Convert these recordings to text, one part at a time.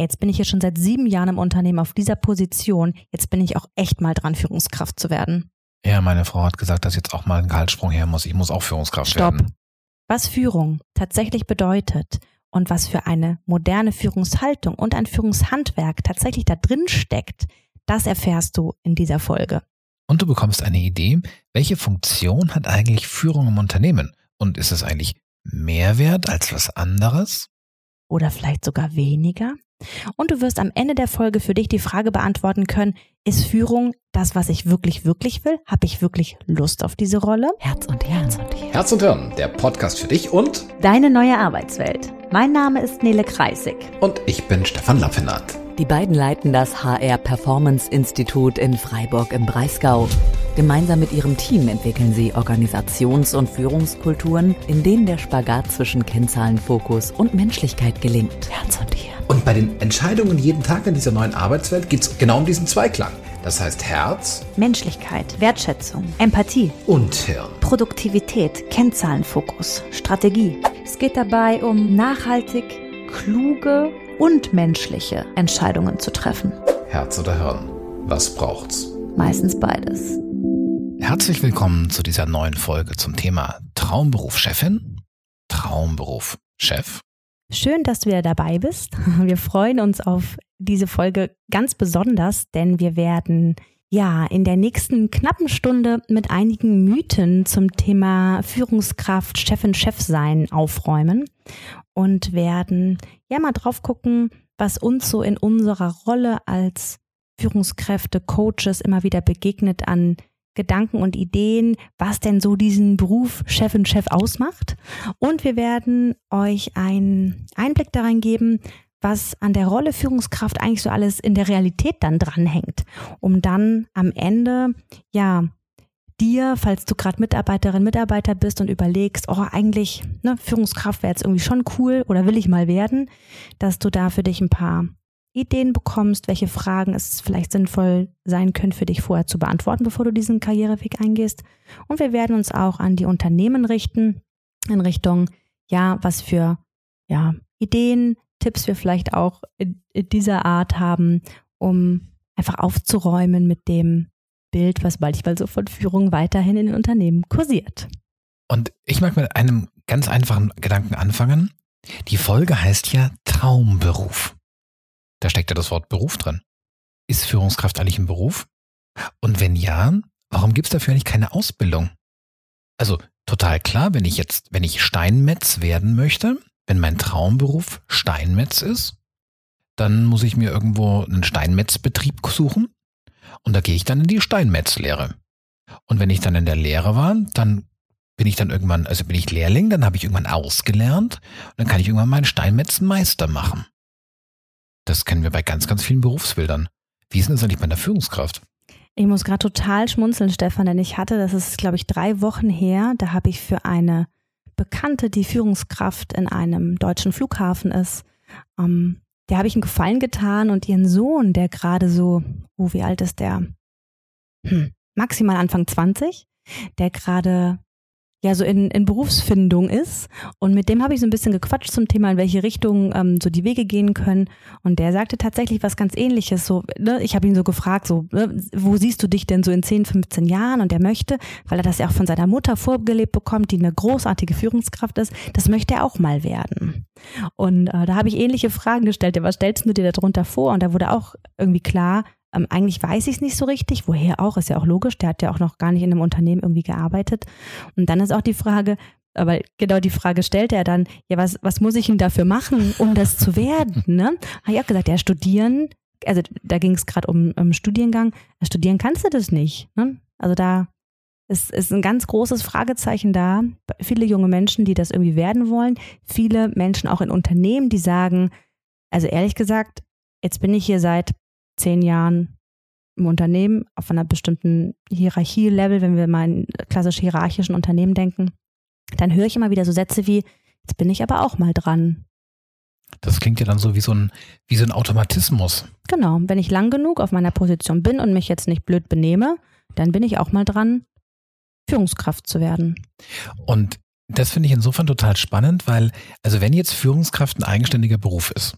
ey, jetzt bin ich hier schon seit sieben Jahren im Unternehmen auf dieser Position, jetzt bin ich auch echt mal dran, Führungskraft zu werden. Ja, meine Frau hat gesagt, dass jetzt auch mal ein Gehaltssprung her muss. Ich muss auch Führungskraft Stopp. werden. Was Führung tatsächlich bedeutet und was für eine moderne Führungshaltung und ein Führungshandwerk tatsächlich da drin steckt, das erfährst du in dieser Folge. Und du bekommst eine Idee, welche Funktion hat eigentlich Führung im Unternehmen? Und ist es eigentlich mehr wert als was anderes? Oder vielleicht sogar weniger? Und du wirst am Ende der Folge für dich die Frage beantworten können, ist Führung das, was ich wirklich, wirklich will? Habe ich wirklich Lust auf diese Rolle? Herz und Herz und Hirn. Herz und Hirn, der Podcast für dich und Deine neue Arbeitswelt. Mein Name ist Nele Kreisig. und ich bin Stefan Lappinat. Die beiden leiten das HR Performance Institut in Freiburg im Breisgau. Gemeinsam mit ihrem Team entwickeln sie Organisations- und Führungskulturen, in denen der Spagat zwischen Kennzahlenfokus und Menschlichkeit gelingt. Herz und Hirn. Und bei den Entscheidungen jeden Tag in dieser neuen Arbeitswelt geht es genau um diesen Zweiklang. Das heißt Herz Menschlichkeit, Wertschätzung, Empathie, und Hirn. Produktivität, Kennzahlenfokus, Strategie. Es geht dabei um nachhaltig, kluge und menschliche Entscheidungen zu treffen. Herz oder Hirn. Was braucht's? Meistens beides. Herzlich willkommen zu dieser neuen Folge zum Thema Traumberuf Chefin, Traumberuf Chef. Schön, dass du wieder dabei bist. Wir freuen uns auf diese Folge ganz besonders, denn wir werden ja in der nächsten knappen Stunde mit einigen Mythen zum Thema Führungskraft, Chefin, Chef sein aufräumen und werden ja mal drauf gucken, was uns so in unserer Rolle als Führungskräfte, Coaches immer wieder begegnet an Gedanken und Ideen, was denn so diesen Beruf Chefin, Chef ausmacht. Und wir werden euch einen Einblick darin geben, was an der Rolle Führungskraft eigentlich so alles in der Realität dann dranhängt, um dann am Ende, ja, dir, falls du gerade Mitarbeiterin, Mitarbeiter bist und überlegst, oh, eigentlich, ne, Führungskraft wäre jetzt irgendwie schon cool oder will ich mal werden, dass du da für dich ein paar Ideen bekommst, welche Fragen es vielleicht sinnvoll sein können für dich vorher zu beantworten, bevor du diesen Karriereweg eingehst. Und wir werden uns auch an die Unternehmen richten, in Richtung, ja, was für ja, Ideen, Tipps wir vielleicht auch in, dieser Art haben, um einfach aufzuräumen mit dem Bild, was manchmal so von Führung weiterhin in Unternehmen kursiert. Und ich mag mit einem ganz einfachen Gedanken anfangen. Die Folge heißt ja Traumberuf. Da steckt ja das Wort Beruf drin. Ist Führungskraft eigentlich ein Beruf? Und wenn ja, warum gibt es dafür eigentlich keine Ausbildung? Also total klar, wenn ich jetzt, wenn ich Steinmetz werden möchte, wenn mein Traumberuf Steinmetz ist, dann muss ich mir irgendwo einen Steinmetzbetrieb suchen und da gehe ich dann in die Steinmetzlehre. Und wenn ich dann in der Lehre war, dann bin ich dann irgendwann, also bin ich Lehrling, dann habe ich irgendwann ausgelernt und dann kann ich irgendwann meinen Steinmetzmeister machen. Das kennen wir bei ganz, ganz vielen Berufsbildern. Wie ist denn das eigentlich bei der Führungskraft? Ich muss gerade total schmunzeln, Stefan, denn ich hatte, das ist, glaube ich, drei Wochen her, da habe ich für eine Bekannte, die Führungskraft in einem deutschen Flughafen ist, ähm, der habe ich einen Gefallen getan und ihren Sohn, der gerade so, oh, wie alt ist der? Hm, maximal Anfang 20, der gerade ja so in, in Berufsfindung ist. Und mit dem habe ich so ein bisschen gequatscht zum Thema, in welche Richtung ähm, so die Wege gehen können. Und der sagte tatsächlich was ganz ähnliches. So, ne, ich habe ihn so gefragt, so, ne, wo siehst du dich denn so in 10, 15 Jahren? Und er möchte, weil er das ja auch von seiner Mutter vorgelebt bekommt, die eine großartige Führungskraft ist, das möchte er auch mal werden. Und äh, da habe ich ähnliche Fragen gestellt. Ja, was stellst du dir darunter vor? Und da wurde auch irgendwie klar, ähm, eigentlich weiß ich es nicht so richtig, woher auch, ist ja auch logisch, der hat ja auch noch gar nicht in einem Unternehmen irgendwie gearbeitet. Und dann ist auch die Frage, aber genau die Frage stellte er dann, ja, was, was muss ich denn dafür machen, um das zu werden? Ne? Habe ich auch gesagt, ja, studieren, also da ging es gerade um, um Studiengang, studieren kannst du das nicht. Ne? Also da ist, ist ein ganz großes Fragezeichen da. Viele junge Menschen, die das irgendwie werden wollen, viele Menschen auch in Unternehmen, die sagen, also ehrlich gesagt, jetzt bin ich hier seit zehn Jahren im Unternehmen auf einer bestimmten Hierarchielevel, wenn wir mal in klassisch hierarchischen Unternehmen denken, dann höre ich immer wieder so Sätze wie, jetzt bin ich aber auch mal dran. Das klingt ja dann so wie so ein, wie so ein Automatismus. Genau, wenn ich lang genug auf meiner Position bin und mich jetzt nicht blöd benehme, dann bin ich auch mal dran, Führungskraft zu werden. Und das finde ich insofern total spannend, weil, also wenn jetzt Führungskraft ein eigenständiger Beruf ist,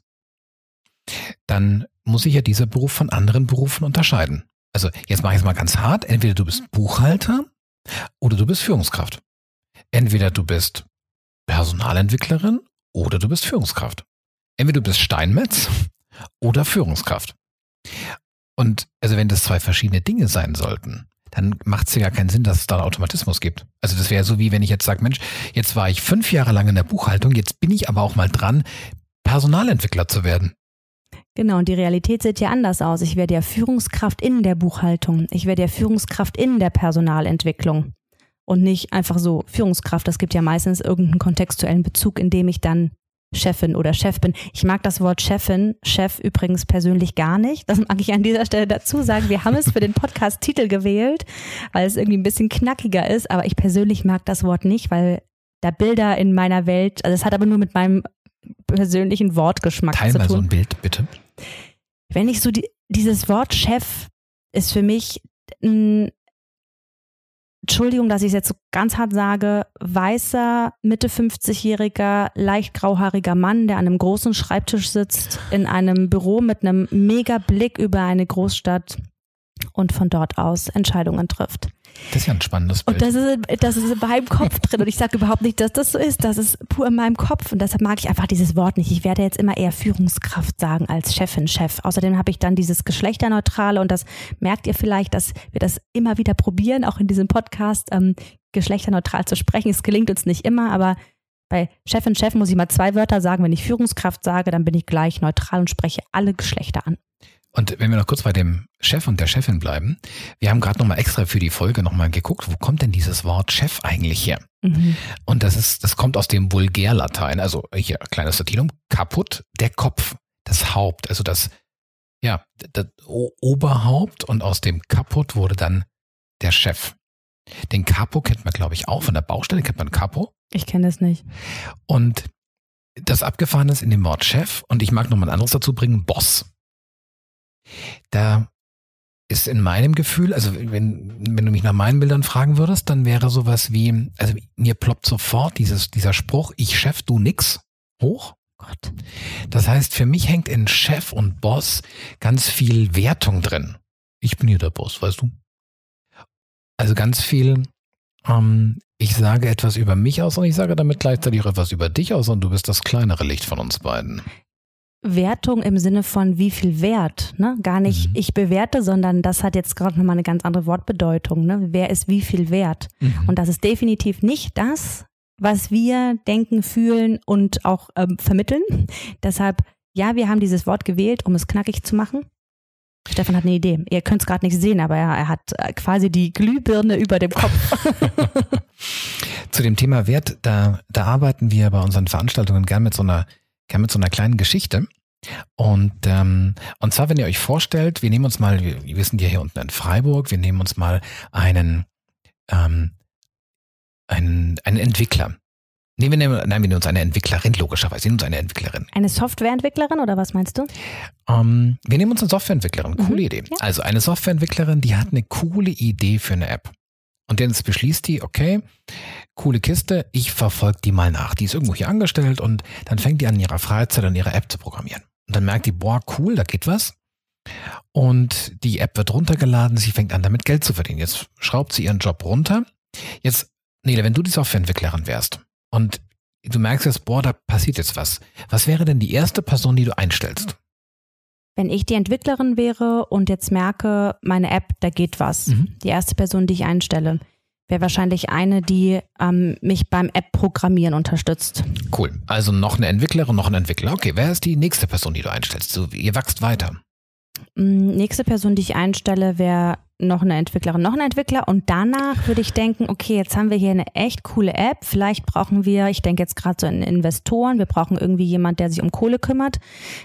dann muss sich ja dieser Beruf von anderen Berufen unterscheiden. Also jetzt mache ich es mal ganz hart. Entweder du bist Buchhalter oder du bist Führungskraft. Entweder du bist Personalentwicklerin oder du bist Führungskraft. Entweder du bist Steinmetz oder Führungskraft. Und also wenn das zwei verschiedene Dinge sein sollten, dann macht es ja gar keinen Sinn, dass es da einen Automatismus gibt. Also das wäre so wie wenn ich jetzt sage, Mensch, jetzt war ich fünf Jahre lang in der Buchhaltung, jetzt bin ich aber auch mal dran, Personalentwickler zu werden. Genau, und die Realität sieht ja anders aus. Ich werde ja Führungskraft in der Buchhaltung. Ich werde ja Führungskraft in der Personalentwicklung. Und nicht einfach so Führungskraft. Das gibt ja meistens irgendeinen kontextuellen Bezug, in dem ich dann Chefin oder Chef bin. Ich mag das Wort Chefin, Chef übrigens persönlich gar nicht. Das mag ich an dieser Stelle dazu sagen. Wir haben es für den Podcast-Titel gewählt, weil es irgendwie ein bisschen knackiger ist. Aber ich persönlich mag das Wort nicht, weil da Bilder in meiner Welt, also es hat aber nur mit meinem persönlichen Wortgeschmack Teil zu mal tun. so ein Bild, bitte. Wenn ich so die, dieses Wort Chef ist für mich ein, Entschuldigung, dass ich es jetzt so ganz hart sage, weißer, Mitte 50-jähriger, leicht grauhaariger Mann, der an einem großen Schreibtisch sitzt, in einem Büro mit einem mega Blick über eine Großstadt und von dort aus Entscheidungen trifft. Das ist ja ein spannendes Bild. Und das ist, das ist in meinem Kopf drin. Und ich sage überhaupt nicht, dass das so ist. Das ist pur in meinem Kopf. Und deshalb mag ich einfach dieses Wort nicht. Ich werde jetzt immer eher Führungskraft sagen als Chefin, Chef. Außerdem habe ich dann dieses Geschlechterneutrale. Und das merkt ihr vielleicht, dass wir das immer wieder probieren, auch in diesem Podcast, ähm, geschlechterneutral zu sprechen. Es gelingt uns nicht immer, aber bei Chefin, Chef muss ich mal zwei Wörter sagen. Wenn ich Führungskraft sage, dann bin ich gleich neutral und spreche alle Geschlechter an. Und wenn wir noch kurz bei dem Chef und der Chefin bleiben, wir haben gerade nochmal extra für die Folge nochmal geguckt, wo kommt denn dieses Wort Chef eigentlich her? Mhm. Und das ist, das kommt aus dem Vulgärlatein, also hier kleines Latinum, kaputt, der Kopf, das Haupt, also das, ja, das Oberhaupt und aus dem kaputt wurde dann der Chef. Den Capo kennt man, glaube ich, auch. Von der Baustelle kennt man Capo. Ich kenne das nicht. Und das Abgefahrene ist in dem Wort Chef, und ich mag noch mal ein anderes dazu bringen, Boss. Da ist in meinem Gefühl, also wenn, wenn du mich nach meinen Bildern fragen würdest, dann wäre sowas wie, also mir ploppt sofort dieses, dieser Spruch, ich Chef, du nix, hoch. Gott. Das heißt, für mich hängt in Chef und Boss ganz viel Wertung drin. Ich bin hier der Boss, weißt du? Also ganz viel, ähm, ich sage etwas über mich aus und ich sage damit gleichzeitig auch etwas über dich aus und du bist das kleinere Licht von uns beiden. Wertung im Sinne von wie viel Wert, ne? Gar nicht Mhm. ich bewerte, sondern das hat jetzt gerade nochmal eine ganz andere Wortbedeutung, ne? Wer ist wie viel wert? Und das ist definitiv nicht das, was wir denken, fühlen und auch ähm, vermitteln. Deshalb, ja, wir haben dieses Wort gewählt, um es knackig zu machen. Stefan hat eine Idee. Ihr könnt es gerade nicht sehen, aber er, er hat äh, quasi die Glühbirne über dem Kopf. Zu dem Thema Wert, da, da arbeiten wir bei unseren Veranstaltungen gern mit so einer, gern mit so einer kleinen Geschichte. Und, ähm, und zwar, wenn ihr euch vorstellt, wir nehmen uns mal, wir, wir sind ja hier unten in Freiburg, wir nehmen uns mal einen, ähm, einen, einen Entwickler. Nee, wir nehmen, nein, wir nehmen uns eine Entwicklerin, logischerweise. Wir nehmen uns eine Entwicklerin. Eine Softwareentwicklerin oder was meinst du? Ähm, wir nehmen uns eine Softwareentwicklerin. Coole Mhm, Idee. ja. Also eine Softwareentwicklerin, die hat eine coole Idee für eine App. Und jetzt beschließt die, okay, coole Kiste, ich verfolge die mal nach. Die ist irgendwo hier angestellt und dann fängt die an, in ihrer Freizeit an ihrer App zu programmieren. Und dann merkt die, boah, cool, da geht was. Und die App wird runtergeladen, sie fängt an, damit Geld zu verdienen. Jetzt schraubt sie ihren Job runter. Jetzt, Nele, wenn du die Softwareentwicklerin wärst und du merkst jetzt, boah, da passiert jetzt was. Was wäre denn die erste Person, die du einstellst? Wenn ich die Entwicklerin wäre und jetzt merke, meine App, da geht was. Mhm. Die erste Person, die ich einstelle, wäre wahrscheinlich eine, die ähm, mich beim App-Programmieren unterstützt. Cool. Also noch eine Entwicklerin, noch ein Entwickler. Okay, wer ist die nächste Person, die du einstellst? So, ihr wächst weiter. Mm, Nächste Person, die ich einstelle, wäre noch eine Entwicklerin, noch ein Entwickler. Und danach würde ich denken, okay, jetzt haben wir hier eine echt coole App. Vielleicht brauchen wir, ich denke jetzt gerade so in Investoren, wir brauchen irgendwie jemand, der sich um Kohle kümmert,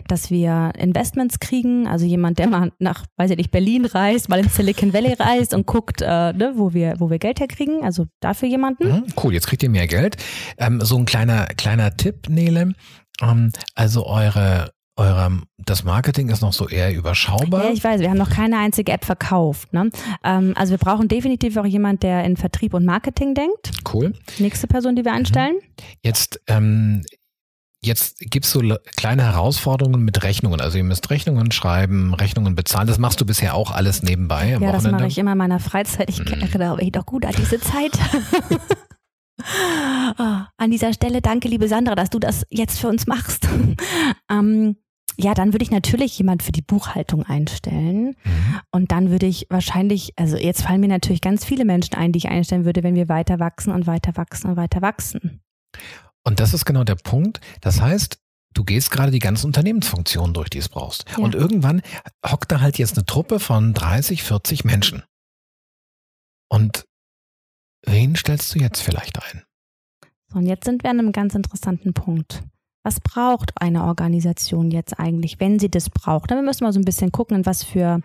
dass wir Investments kriegen. Also jemand, der mal nach, weiß ich nicht, Berlin reist, mal in Silicon Valley reist und guckt, äh, ne, wo wir, wo wir Geld herkriegen. Also dafür jemanden. Mhm, cool, jetzt kriegt ihr mehr Geld. Ähm, so ein kleiner, kleiner Tipp, Nele. Ähm, also eure, eure, das Marketing ist noch so eher überschaubar. Ja, ich weiß, wir haben noch keine einzige App verkauft. Ne? Ähm, also wir brauchen definitiv auch jemand, der in Vertrieb und Marketing denkt. cool. Nächste Person, die wir einstellen. Jetzt, ähm, Jetzt gibt's so le- kleine Herausforderungen mit Rechnungen. Also ihr müsst Rechnungen schreiben, Rechnungen bezahlen. Das machst du bisher auch alles nebenbei am Ja, das Wochenende. mache ich immer in meiner Freizeit. Ich Mhm. erinnere mich doch gut an diese Zeit. Ah, an dieser Stelle danke, liebe Sandra, dass du das jetzt für uns machst. ähm, ja, dann würde ich natürlich jemand für die Buchhaltung einstellen. Mhm. Und dann würde ich wahrscheinlich, also jetzt fallen mir natürlich ganz viele Menschen ein, die ich einstellen würde, wenn wir weiter wachsen und weiter wachsen und weiter wachsen. Und das ist genau der Punkt. Das heißt, du gehst gerade die ganzen Unternehmensfunktionen durch, die es brauchst. Ja. Und irgendwann hockt da halt jetzt eine Truppe von 30, 40 Menschen. Und wen stellst du jetzt vielleicht ein? So, und jetzt sind wir an einem ganz interessanten Punkt. Was braucht eine Organisation jetzt eigentlich, wenn sie das braucht? Dann müssen wir so ein bisschen gucken, in was für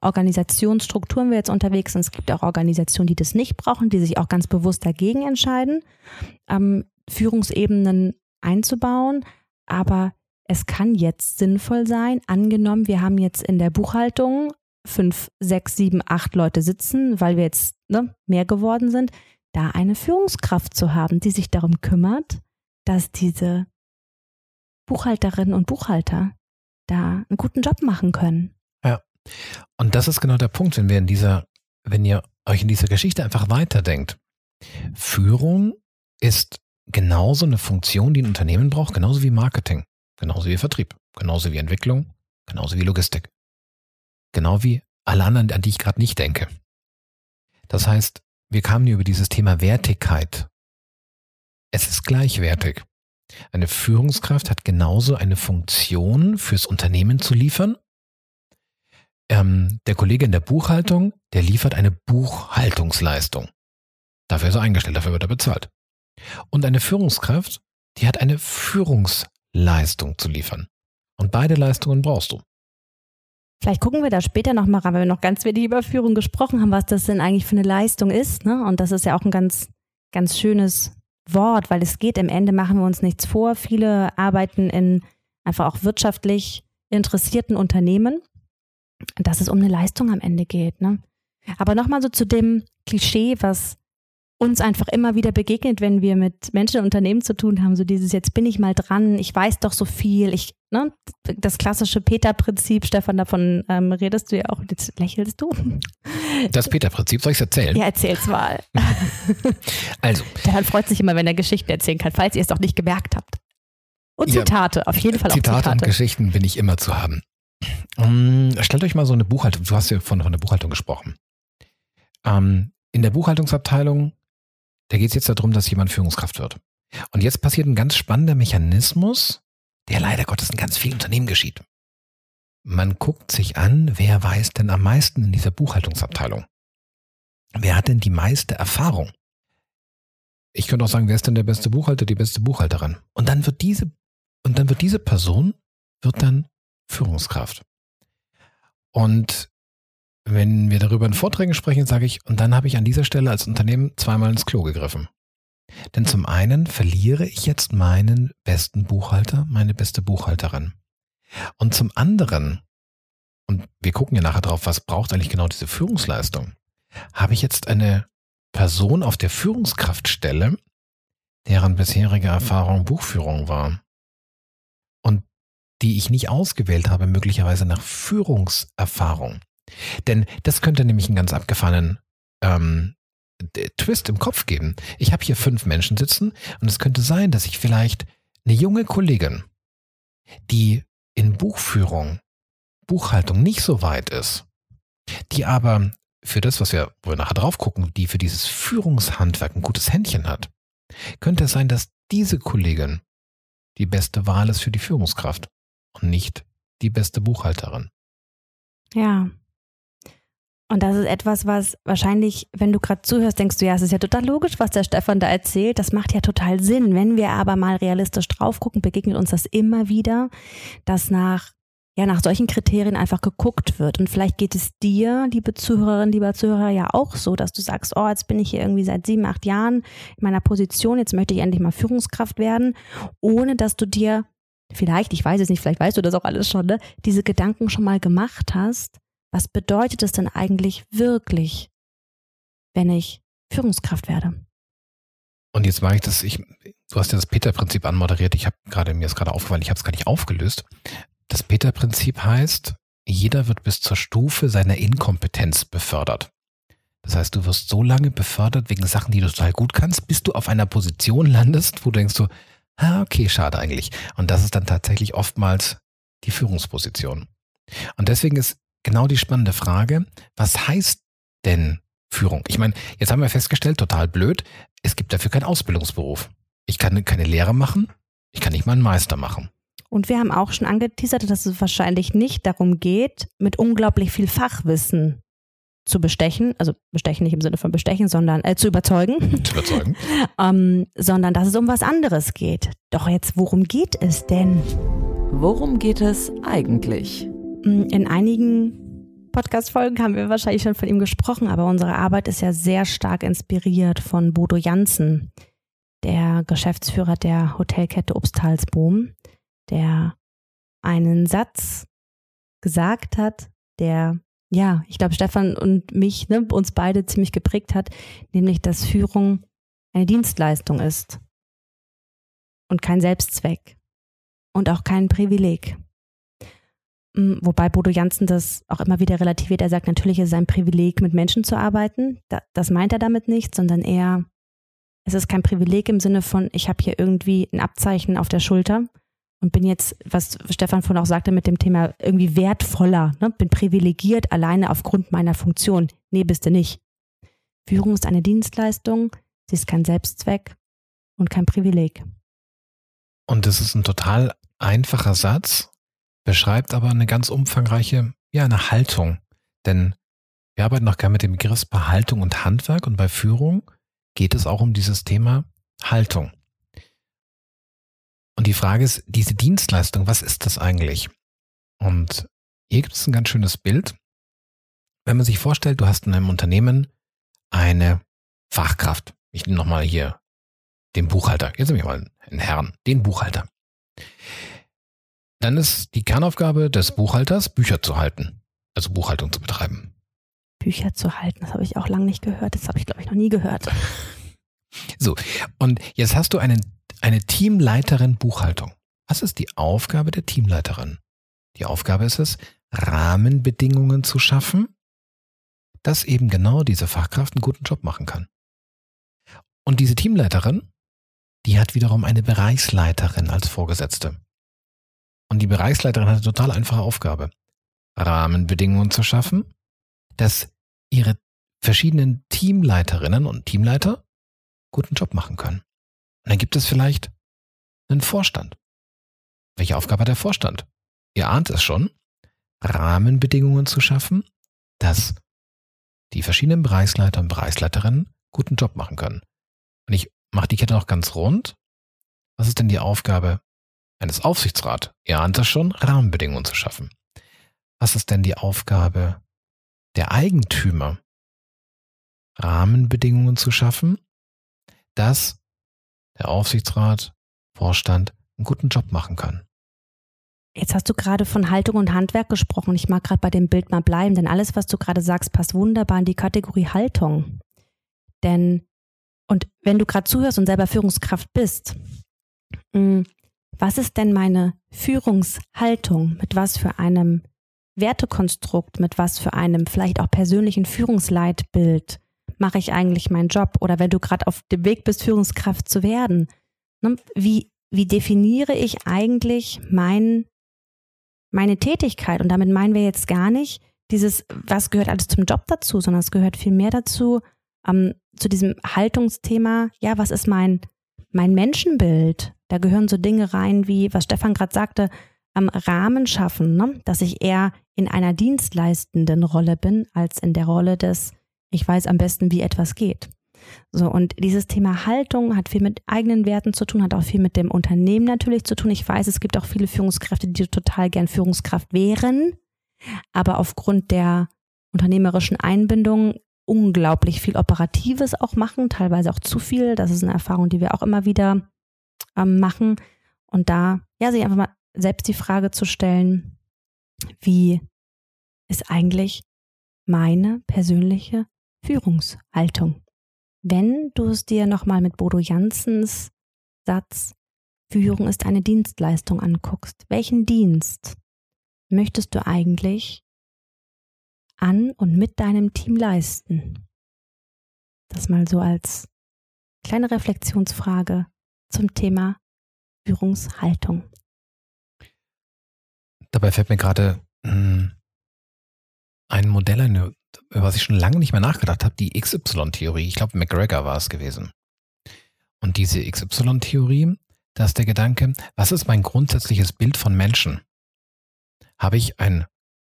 Organisationsstrukturen wir jetzt unterwegs sind. Es gibt auch Organisationen, die das nicht brauchen, die sich auch ganz bewusst dagegen entscheiden, ähm, Führungsebenen einzubauen. Aber es kann jetzt sinnvoll sein, angenommen, wir haben jetzt in der Buchhaltung fünf, sechs, sieben, acht Leute sitzen, weil wir jetzt ne, mehr geworden sind, da eine Führungskraft zu haben, die sich darum kümmert, dass diese Buchhalterinnen und Buchhalter da einen guten Job machen können. Und das ist genau der Punkt, wenn wir in dieser, wenn ihr euch in dieser Geschichte einfach weiterdenkt. Führung ist genauso eine Funktion, die ein Unternehmen braucht, genauso wie Marketing, genauso wie Vertrieb, genauso wie Entwicklung, genauso wie Logistik. Genau wie alle anderen, an die ich gerade nicht denke. Das heißt, wir kamen hier über dieses Thema Wertigkeit. Es ist gleichwertig. Eine Führungskraft hat genauso eine Funktion fürs Unternehmen zu liefern ähm, der Kollege in der Buchhaltung, der liefert eine Buchhaltungsleistung. Dafür ist er eingestellt, dafür wird er bezahlt. Und eine Führungskraft, die hat eine Führungsleistung zu liefern. Und beide Leistungen brauchst du. Vielleicht gucken wir da später nochmal ran, weil wir noch ganz wenig über Führung gesprochen haben, was das denn eigentlich für eine Leistung ist. Ne? Und das ist ja auch ein ganz, ganz schönes Wort, weil es geht im Ende, machen wir uns nichts vor. Viele arbeiten in einfach auch wirtschaftlich interessierten Unternehmen, dass es um eine Leistung am Ende geht. Ne? Aber nochmal so zu dem Klischee, was uns einfach immer wieder begegnet, wenn wir mit Menschen und Unternehmen zu tun haben, so dieses jetzt bin ich mal dran, ich weiß doch so viel, ich, ne, das klassische Peter-Prinzip, Stefan, davon ähm, redest du ja auch, jetzt lächelst du. Das Peter-Prinzip, soll ich es erzählen? Ja, erzähl's mal. Also, Stefan freut sich immer, wenn er Geschichten erzählen kann, falls ihr es doch nicht gemerkt habt. Und Ja, Zitate, auf jeden Fall auch Zitate und Zitate. Geschichten bin ich immer zu haben. Ähm, stellt euch mal so eine Buchhaltung, du hast ja von, von der Buchhaltung gesprochen. Ähm, in der Buchhaltungsabteilung, da geht es jetzt darum, dass jemand Führungskraft wird. Und jetzt passiert ein ganz spannender Mechanismus, der leider Gottes in ganz vielen Unternehmen geschieht. Man guckt sich an, wer weiß denn am meisten in dieser Buchhaltungsabteilung? Wer hat denn die meiste Erfahrung? Ich könnte auch sagen, wer ist denn der beste Buchhalter, die beste Buchhalterin? Und dann wird diese, und dann wird diese Person, wird dann Führungskraft. Und wenn wir darüber in Vorträgen sprechen, sage ich, und dann habe ich an dieser Stelle als Unternehmen zweimal ins Klo gegriffen. Denn zum einen verliere ich jetzt meinen besten Buchhalter, meine beste Buchhalterin. Und zum anderen, und wir gucken ja nachher drauf, was braucht eigentlich genau diese Führungsleistung, habe ich jetzt eine Person auf der Führungskraftstelle, deren bisherige Erfahrung Buchführung war. Und die ich nicht ausgewählt habe, möglicherweise nach Führungserfahrung. Denn das könnte nämlich einen ganz abgefahrenen ähm, Twist im Kopf geben. Ich habe hier fünf Menschen sitzen und es könnte sein, dass ich vielleicht eine junge Kollegin, die in Buchführung, Buchhaltung nicht so weit ist, die aber für das, was wir, wo wir nachher drauf gucken, die für dieses Führungshandwerk ein gutes Händchen hat, könnte es sein, dass diese Kollegin die beste Wahl ist für die Führungskraft und nicht die beste Buchhalterin. Ja. Und das ist etwas, was wahrscheinlich, wenn du gerade zuhörst, denkst du, ja, es ist ja total logisch, was der Stefan da erzählt. Das macht ja total Sinn. Wenn wir aber mal realistisch drauf gucken, begegnet uns das immer wieder, dass nach, ja, nach solchen Kriterien einfach geguckt wird. Und vielleicht geht es dir, liebe Zuhörerin, lieber Zuhörer, ja auch so, dass du sagst, oh, jetzt bin ich hier irgendwie seit sieben, acht Jahren in meiner Position, jetzt möchte ich endlich mal Führungskraft werden, ohne dass du dir vielleicht, ich weiß es nicht, vielleicht weißt du das auch alles schon, ne, diese Gedanken schon mal gemacht hast, was bedeutet es denn eigentlich wirklich, wenn ich Führungskraft werde? Und jetzt mache ich das, ich, du hast ja das Peter-Prinzip anmoderiert. Ich habe gerade, mir ist gerade aufgefallen, ich habe es gar nicht aufgelöst. Das Peter-Prinzip heißt, jeder wird bis zur Stufe seiner Inkompetenz befördert. Das heißt, du wirst so lange befördert wegen Sachen, die du total gut kannst, bis du auf einer Position landest, wo du denkst so, ah, okay, schade eigentlich. Und das ist dann tatsächlich oftmals die Führungsposition. Und deswegen ist genau die spannende Frage, was heißt denn Führung? Ich meine, jetzt haben wir festgestellt, total blöd, es gibt dafür keinen Ausbildungsberuf. Ich kann keine Lehre machen, ich kann nicht mal einen Meister machen. Und wir haben auch schon angeteasert, dass es wahrscheinlich nicht darum geht, mit unglaublich viel Fachwissen zu bestechen, also bestechen nicht im Sinne von bestechen, sondern äh, zu überzeugen. Zu überzeugen. ähm, sondern dass es um was anderes geht. Doch jetzt, worum geht es denn? Worum geht es eigentlich? Mm, in einigen Podcast-Folgen haben wir wahrscheinlich schon von ihm gesprochen, aber unsere Arbeit ist ja sehr stark inspiriert von Bodo Janssen, der Geschäftsführer der Hotelkette Obstalsboom, der einen Satz gesagt hat, der ja, ich glaube, Stefan und mich, ne, uns beide ziemlich geprägt hat, nämlich, dass Führung eine Dienstleistung ist und kein Selbstzweck und auch kein Privileg. Mm, wobei Bodo Janssen das auch immer wieder relativiert. Er sagt, natürlich ist es ein Privileg, mit Menschen zu arbeiten. Das meint er damit nicht, sondern eher, es ist kein Privileg im Sinne von, ich habe hier irgendwie ein Abzeichen auf der Schulter, und bin jetzt, was Stefan von auch sagte mit dem Thema, irgendwie wertvoller, ne? bin privilegiert alleine aufgrund meiner Funktion. Nee, bist du nicht. Führung ist eine Dienstleistung, sie ist kein Selbstzweck und kein Privileg. Und das ist ein total einfacher Satz, beschreibt aber eine ganz umfangreiche, ja, eine Haltung. Denn wir arbeiten noch gerne mit dem Begriff bei Haltung und Handwerk und bei Führung geht es auch um dieses Thema Haltung. Und die Frage ist, diese Dienstleistung, was ist das eigentlich? Und hier gibt es ein ganz schönes Bild. Wenn man sich vorstellt, du hast in einem Unternehmen eine Fachkraft. Ich nehme nochmal hier den Buchhalter. Jetzt nehme ich mal einen Herrn, den Buchhalter. Dann ist die Kernaufgabe des Buchhalters, Bücher zu halten, also Buchhaltung zu betreiben. Bücher zu halten, das habe ich auch lange nicht gehört. Das habe ich, glaube ich, noch nie gehört. So, und jetzt hast du einen eine Teamleiterin Buchhaltung. Was ist die Aufgabe der Teamleiterin? Die Aufgabe ist es, Rahmenbedingungen zu schaffen, dass eben genau diese Fachkraft einen guten Job machen kann. Und diese Teamleiterin, die hat wiederum eine Bereichsleiterin als Vorgesetzte. Und die Bereichsleiterin hat eine total einfache Aufgabe. Rahmenbedingungen zu schaffen, dass ihre verschiedenen Teamleiterinnen und Teamleiter guten Job machen können. Und dann gibt es vielleicht einen Vorstand. Welche Aufgabe hat der Vorstand? Ihr ahnt es schon, Rahmenbedingungen zu schaffen, dass die verschiedenen Bereichsleiter und Bereichsleiterinnen guten Job machen können. Und ich mache die Kette noch ganz rund. Was ist denn die Aufgabe eines Aufsichtsrats? Es schon, Rahmenbedingungen zu schaffen. Was ist denn die Aufgabe der Eigentümer? Rahmenbedingungen zu schaffen, dass der Aufsichtsrat, Vorstand einen guten Job machen kann. Jetzt hast du gerade von Haltung und Handwerk gesprochen. Ich mag gerade bei dem Bild mal bleiben, denn alles, was du gerade sagst, passt wunderbar in die Kategorie Haltung. Denn, und wenn du gerade zuhörst und selber Führungskraft bist, mm, was ist denn meine Führungshaltung? Mit was für einem Wertekonstrukt, mit was für einem vielleicht auch persönlichen Führungsleitbild mache ich eigentlich meinen Job? Oder wenn du gerade auf dem Weg bist, Führungskraft zu werden, ne, wie, wie definiere ich eigentlich mein, meine Tätigkeit? Und damit meinen wir jetzt gar nicht dieses, was gehört alles zum Job dazu, sondern es gehört viel mehr dazu, ähm, zu diesem Haltungsthema, ja, was ist mein, mein Menschenbild? Da gehören so Dinge rein, wie, was Stefan gerade sagte, am Rahmen schaffen, ne? dass ich eher in einer dienstleistenden Rolle bin, als in der Rolle des ich weiß am besten, wie etwas geht. So, und dieses Thema Haltung hat viel mit eigenen Werten zu tun, hat auch viel mit dem Unternehmen natürlich zu tun. Ich weiß, es gibt auch viele Führungskräfte, die total gern Führungskraft wären, aber aufgrund der unternehmerischen Einbindung unglaublich viel Operatives auch machen, teilweise auch zu viel. Das ist eine Erfahrung, die wir auch immer wieder ähm, machen. Und da, ja, sich einfach mal selbst die Frage zu stellen, wie ist eigentlich meine persönliche Führungshaltung. Wenn du es dir nochmal mit Bodo Janssens Satz Führung ist eine Dienstleistung anguckst. Welchen Dienst möchtest du eigentlich an und mit deinem Team leisten? Das mal so als kleine Reflexionsfrage zum Thema Führungshaltung. Dabei fällt mir gerade hm, ein Modell ein, über was ich schon lange nicht mehr nachgedacht habe, die XY-Theorie. Ich glaube, McGregor war es gewesen. Und diese XY-Theorie, da ist der Gedanke, was ist mein grundsätzliches Bild von Menschen? Habe ich ein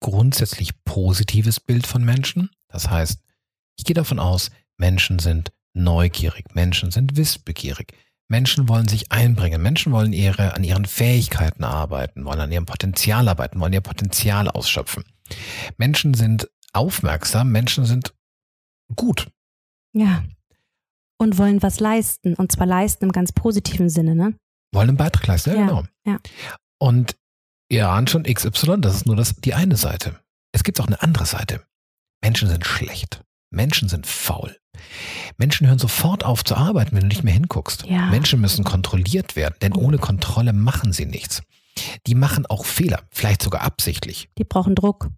grundsätzlich positives Bild von Menschen? Das heißt, ich gehe davon aus, Menschen sind neugierig, Menschen sind wissbegierig, Menschen wollen sich einbringen, Menschen wollen ihre, an ihren Fähigkeiten arbeiten, wollen an ihrem Potenzial arbeiten, wollen ihr Potenzial ausschöpfen. Menschen sind aufmerksam, Menschen sind gut. Ja. Und wollen was leisten. Und zwar leisten im ganz positiven Sinne, ne? Wollen einen Beitrag leisten, ja, Ja, genau. ja. Und ihr ahnt schon XY, das ist nur das, die eine Seite. Es gibt auch eine andere Seite. Menschen sind schlecht. Menschen sind faul. Menschen hören sofort auf zu arbeiten, wenn du nicht mehr hinguckst. Ja. Menschen müssen kontrolliert werden, denn ohne Kontrolle machen sie nichts. Die machen auch Fehler, vielleicht sogar absichtlich. Die brauchen Druck.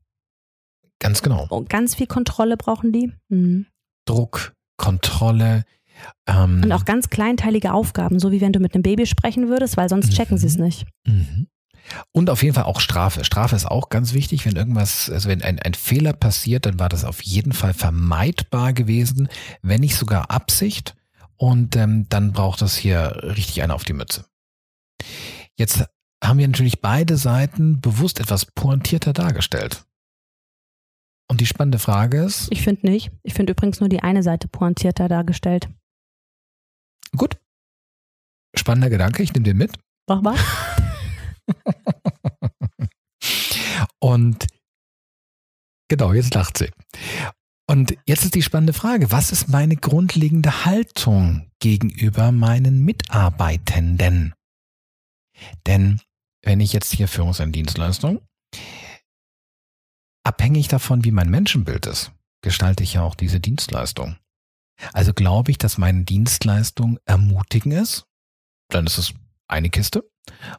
Ganz genau. Und ganz viel Kontrolle brauchen die. Mhm. Druck, Kontrolle. Ähm, Und auch ganz kleinteilige Aufgaben, so wie wenn du mit einem Baby sprechen würdest, weil sonst checken Mhm. sie es nicht. Mhm. Und auf jeden Fall auch Strafe. Strafe ist auch ganz wichtig. Wenn irgendwas, also wenn ein, ein Fehler passiert, dann war das auf jeden Fall vermeidbar gewesen, wenn nicht sogar Absicht. Und ähm, dann braucht es hier richtig eine auf die Mütze. Jetzt haben wir natürlich beide Seiten bewusst etwas pointierter dargestellt. Und die spannende Frage ist, Ich finde nicht. Ich finde übrigens nur die eine Seite pointierter dargestellt. gut, spannender Gedanke, ich nehme den mit. Mach mal. Und genau, jetzt lacht sie. Und jetzt ist die spannende Frage, was ist meine grundlegende Haltung gegenüber meinen Mitarbeitenden? Denn wenn ich jetzt hier Führungs- und Dienstleistung, abhängig davon, wie mein Menschenbild ist, gestalte ich ja auch diese Dienstleistung. Also glaube ich, dass meine Dienstleistung ermutigen ist, dann ist es eine Kiste.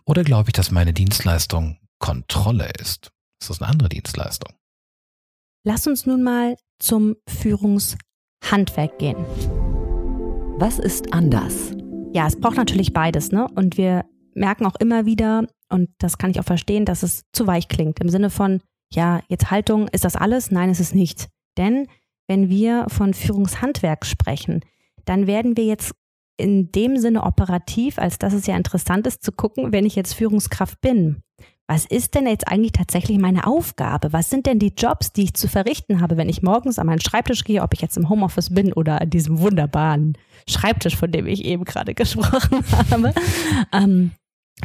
Oder glaube ich, dass meine Dienstleistung Kontrolle ist? Das ist eine andere Dienstleistung. Lass uns nun mal zum Führungshandwerk gehen. Was ist anders? Ja, es braucht natürlich beides, ne? Und wir merken auch immer wieder, und das kann ich auch verstehen, dass es zu weich klingt. Im Sinne von, ja, jetzt Haltung, ist das alles? Nein, ist es nicht. Denn wenn wir von Führungshandwerk sprechen, dann werden wir jetzt in dem Sinne operativ, als dass es ja interessant ist zu gucken, wenn ich jetzt Führungskraft bin. Was ist denn jetzt eigentlich tatsächlich meine Aufgabe? Was sind denn die Jobs, die ich zu verrichten habe, wenn ich morgens an meinen Schreibtisch gehe, ob ich jetzt im Homeoffice bin oder an diesem wunderbaren Schreibtisch, von dem ich eben gerade gesprochen habe? ähm,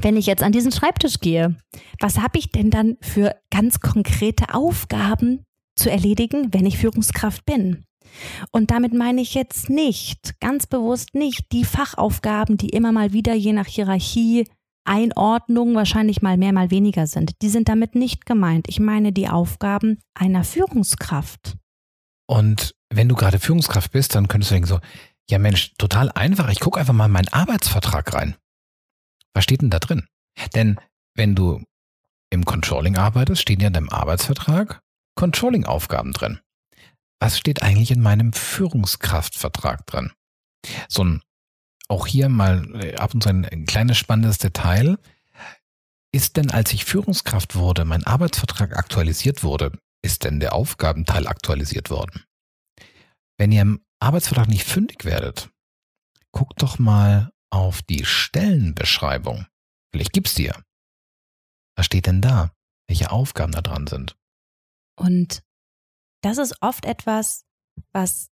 wenn ich jetzt an diesen Schreibtisch gehe, was habe ich denn dann für ganz konkrete Aufgaben zu erledigen, wenn ich Führungskraft bin? Und damit meine ich jetzt nicht, ganz bewusst nicht, die Fachaufgaben, die immer mal wieder je nach Hierarchie, Einordnung wahrscheinlich mal mehr, mal weniger sind. Die sind damit nicht gemeint. Ich meine die Aufgaben einer Führungskraft. Und wenn du gerade Führungskraft bist, dann könntest du denken so, ja Mensch, total einfach. Ich gucke einfach mal in meinen Arbeitsvertrag rein. Was steht denn da drin? Denn wenn du im Controlling arbeitest, stehen ja in deinem Arbeitsvertrag Controlling-Aufgaben drin. Was steht eigentlich in meinem Führungskraftvertrag drin? So ein, auch hier mal äh, ab und zu ein, ein kleines spannendes Detail. Ist denn, als ich Führungskraft wurde, mein Arbeitsvertrag aktualisiert wurde, ist denn der Aufgabenteil aktualisiert worden? Wenn ihr im Arbeitsvertrag nicht fündig werdet, guckt doch mal auf die Stellenbeschreibung. Vielleicht gibt's die ja. Was steht denn da? Welche Aufgaben da dran sind? Und das ist oft etwas, was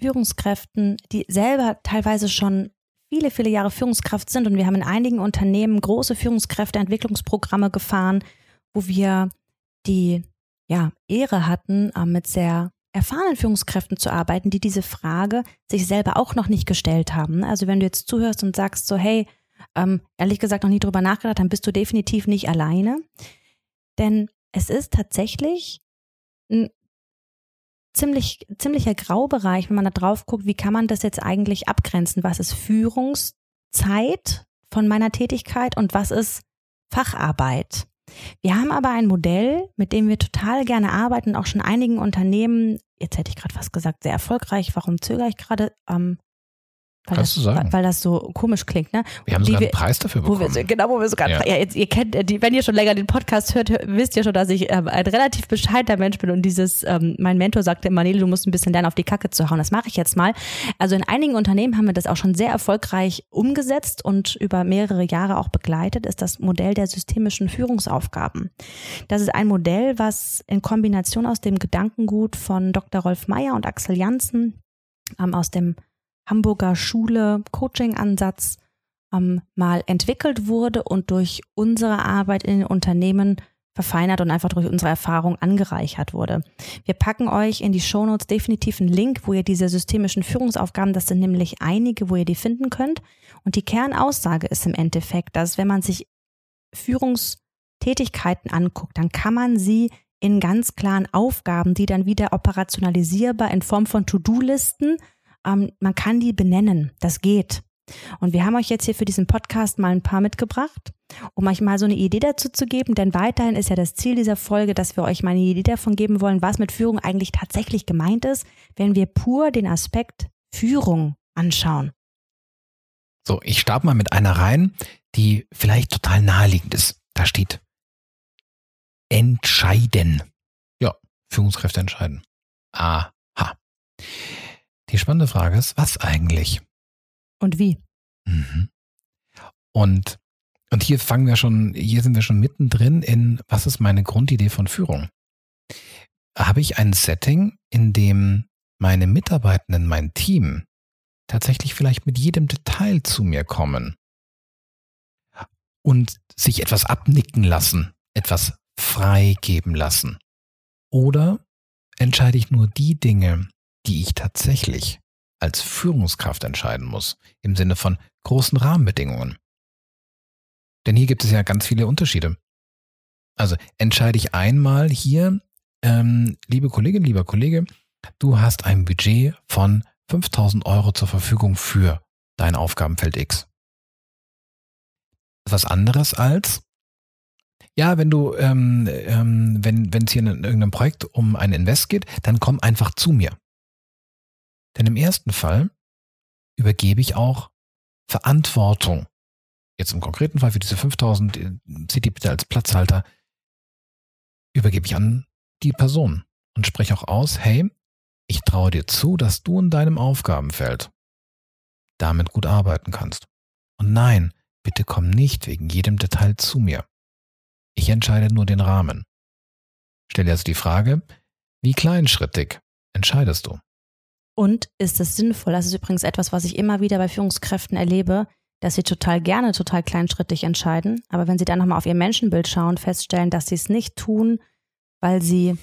Führungskräften, die selber teilweise schon viele, viele Jahre Führungskraft sind und wir haben in einigen Unternehmen große Führungskräfteentwicklungsprogramme gefahren, wo wir die ja, Ehre hatten, äh, mit sehr erfahrenen Führungskräften zu arbeiten, die diese Frage sich selber auch noch nicht gestellt haben. Also wenn du jetzt zuhörst und sagst so, hey, ähm, ehrlich gesagt noch nie drüber nachgedacht, dann bist du definitiv nicht alleine. Denn es ist tatsächlich ein ziemlich, ziemlicher Graubereich, wenn man da drauf guckt, wie kann man das jetzt eigentlich abgrenzen? Was ist Zeit von meiner Tätigkeit und was ist Facharbeit. Wir haben aber ein Modell, mit dem wir total gerne arbeiten, auch schon einigen Unternehmen, jetzt hätte ich gerade fast gesagt, sehr erfolgreich. Warum zögere ich gerade? Ähm, weil Kannst das, du sagen. Weil das so komisch klingt, ne? Wir haben sogar wir- einen Preis dafür bekommen. wir, genau, wo wir sogar, Ja. ja. jetzt, ihr kennt, die, wenn ihr schon länger den Podcast hört, hör- wisst ihr schon, dass ich ähm, ein relativ bescheidener Mensch bin und dieses, ähm, mein Mentor sagte immer, Nele, du musst ein bisschen lernen, auf die Kacke zu hauen. Das mache ich jetzt mal. Also in einigen Unternehmen haben wir das auch schon sehr erfolgreich umgesetzt und über mehrere Jahre auch begleitet, ist das Modell der systemischen Führungsaufgaben. Das ist ein Modell, was in Kombination aus dem Gedankengut von Dr. Rolf Meyer und Axel Janssen ähm, aus dem Hamburger Schule Coaching-Ansatz ähm, mal entwickelt wurde und durch unsere Arbeit in den Unternehmen verfeinert und einfach durch unsere Erfahrung angereichert wurde. Wir packen euch in die Shownotes definitiv einen Link, wo ihr diese systemischen Führungsaufgaben, das sind nämlich einige, wo ihr die finden könnt. Und die Kernaussage ist im Endeffekt, dass wenn man sich Führungstätigkeiten anguckt, dann kann man sie in ganz klaren Aufgaben, die dann wieder operationalisierbar in Form von To-Do-Listen, ähm, man kann die benennen. Das geht. Und wir haben euch jetzt hier für diesen Podcast mal ein paar mitgebracht, um euch mal so eine Idee dazu zu geben, denn weiterhin ist ja das Ziel dieser Folge, dass wir euch mal eine Idee davon geben wollen, was mit Führung eigentlich tatsächlich gemeint ist, wenn wir pur den Aspekt Führung anschauen. So, ich starte mal mit einer rein, die vielleicht total naheliegend ist. Da steht entscheiden. Ja, Führungskräfte entscheiden. Aha. Die spannende Frage ist, was eigentlich? Und wie? Mhm. Und, und hier fangen wir schon, hier sind wir schon mittendrin in, was ist meine Grundidee von Führung? Habe ich ein Setting, in dem meine Mitarbeitenden, mein Team tatsächlich vielleicht mit jedem Detail zu mir kommen und sich etwas abnicken lassen, etwas freigeben lassen? Oder entscheide ich nur die Dinge, die ich tatsächlich als Führungskraft entscheiden muss, im Sinne von großen Rahmenbedingungen. Denn hier gibt es ja ganz viele Unterschiede. Also entscheide ich einmal hier, ähm, liebe Kollegin, lieber Kollege, du hast ein Budget von 5000 Euro zur Verfügung für dein Aufgabenfeld X. Was anderes als, ja, wenn du, ähm, ähm, wenn es hier in irgendeinem Projekt um ein Invest geht, dann komm einfach zu mir. Denn im ersten Fall übergebe ich auch Verantwortung. Jetzt im konkreten Fall für diese 5000, äh, seht die bitte als Platzhalter, übergebe ich an die Person und spreche auch aus, hey, ich traue dir zu, dass du in deinem Aufgabenfeld damit gut arbeiten kannst. Und nein, bitte komm nicht wegen jedem Detail zu mir. Ich entscheide nur den Rahmen. Stell dir also die Frage, wie kleinschrittig entscheidest du? Und ist es sinnvoll? Das ist übrigens etwas, was ich immer wieder bei Führungskräften erlebe, dass sie total gerne total kleinschrittig entscheiden. Aber wenn sie dann nochmal auf ihr Menschenbild schauen, feststellen, dass sie es nicht tun, weil sie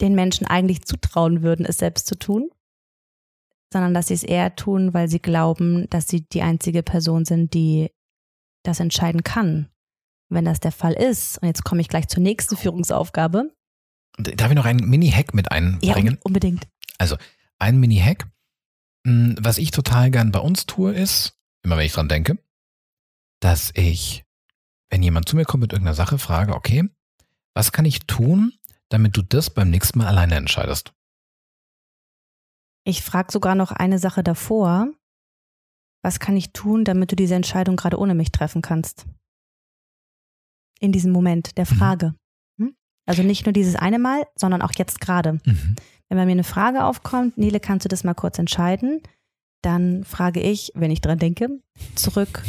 den Menschen eigentlich zutrauen würden, es selbst zu tun, sondern dass sie es eher tun, weil sie glauben, dass sie die einzige Person sind, die das entscheiden kann. Wenn das der Fall ist, und jetzt komme ich gleich zur nächsten Führungsaufgabe. Darf ich noch einen Mini-Hack mit Ja, einbringen? un- unbedingt. Ein Mini-Hack. Mm, Was ich total gern bei uns tue, ist, immer wenn ich dran denke, dass ich, wenn jemand zu mir kommt mit irgendeiner Sache, frage, okay, was kann ich tun, damit du das beim nächsten Mal alleine entscheidest? Ich frage sogar noch eine Sache davor. Was kann ich tun, damit du diese Entscheidung gerade ohne mich treffen kannst? In diesem Moment der Mhm. Frage. Hm? Also nicht nur dieses eine Mal, sondern auch jetzt gerade. Mhm. Wenn bei mir eine Frage aufkommt, Nele, kannst du das mal kurz entscheiden? Dann frage ich, wenn ich dran denke, zurück,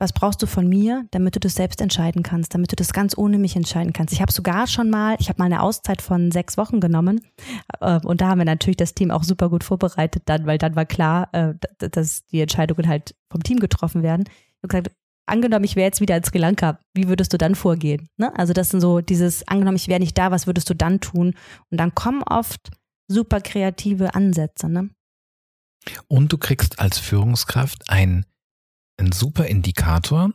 was brauchst du von mir, damit du das selbst entscheiden kannst, damit du das ganz ohne mich entscheiden kannst? Ich habe sogar schon mal, ich habe mal eine Auszeit von sechs Wochen genommen äh, und da haben wir natürlich das Team auch super gut vorbereitet dann, weil dann war klar, äh, dass die Entscheidungen halt vom Team getroffen werden. Ich habe gesagt, angenommen, ich wäre jetzt wieder in Sri Lanka, wie würdest du dann vorgehen? Ne? Also das sind so dieses, angenommen, ich wäre nicht da, was würdest du dann tun? Und dann kommen oft super kreative Ansätze. Ne? Und du kriegst als Führungskraft ein, ein super Indikator,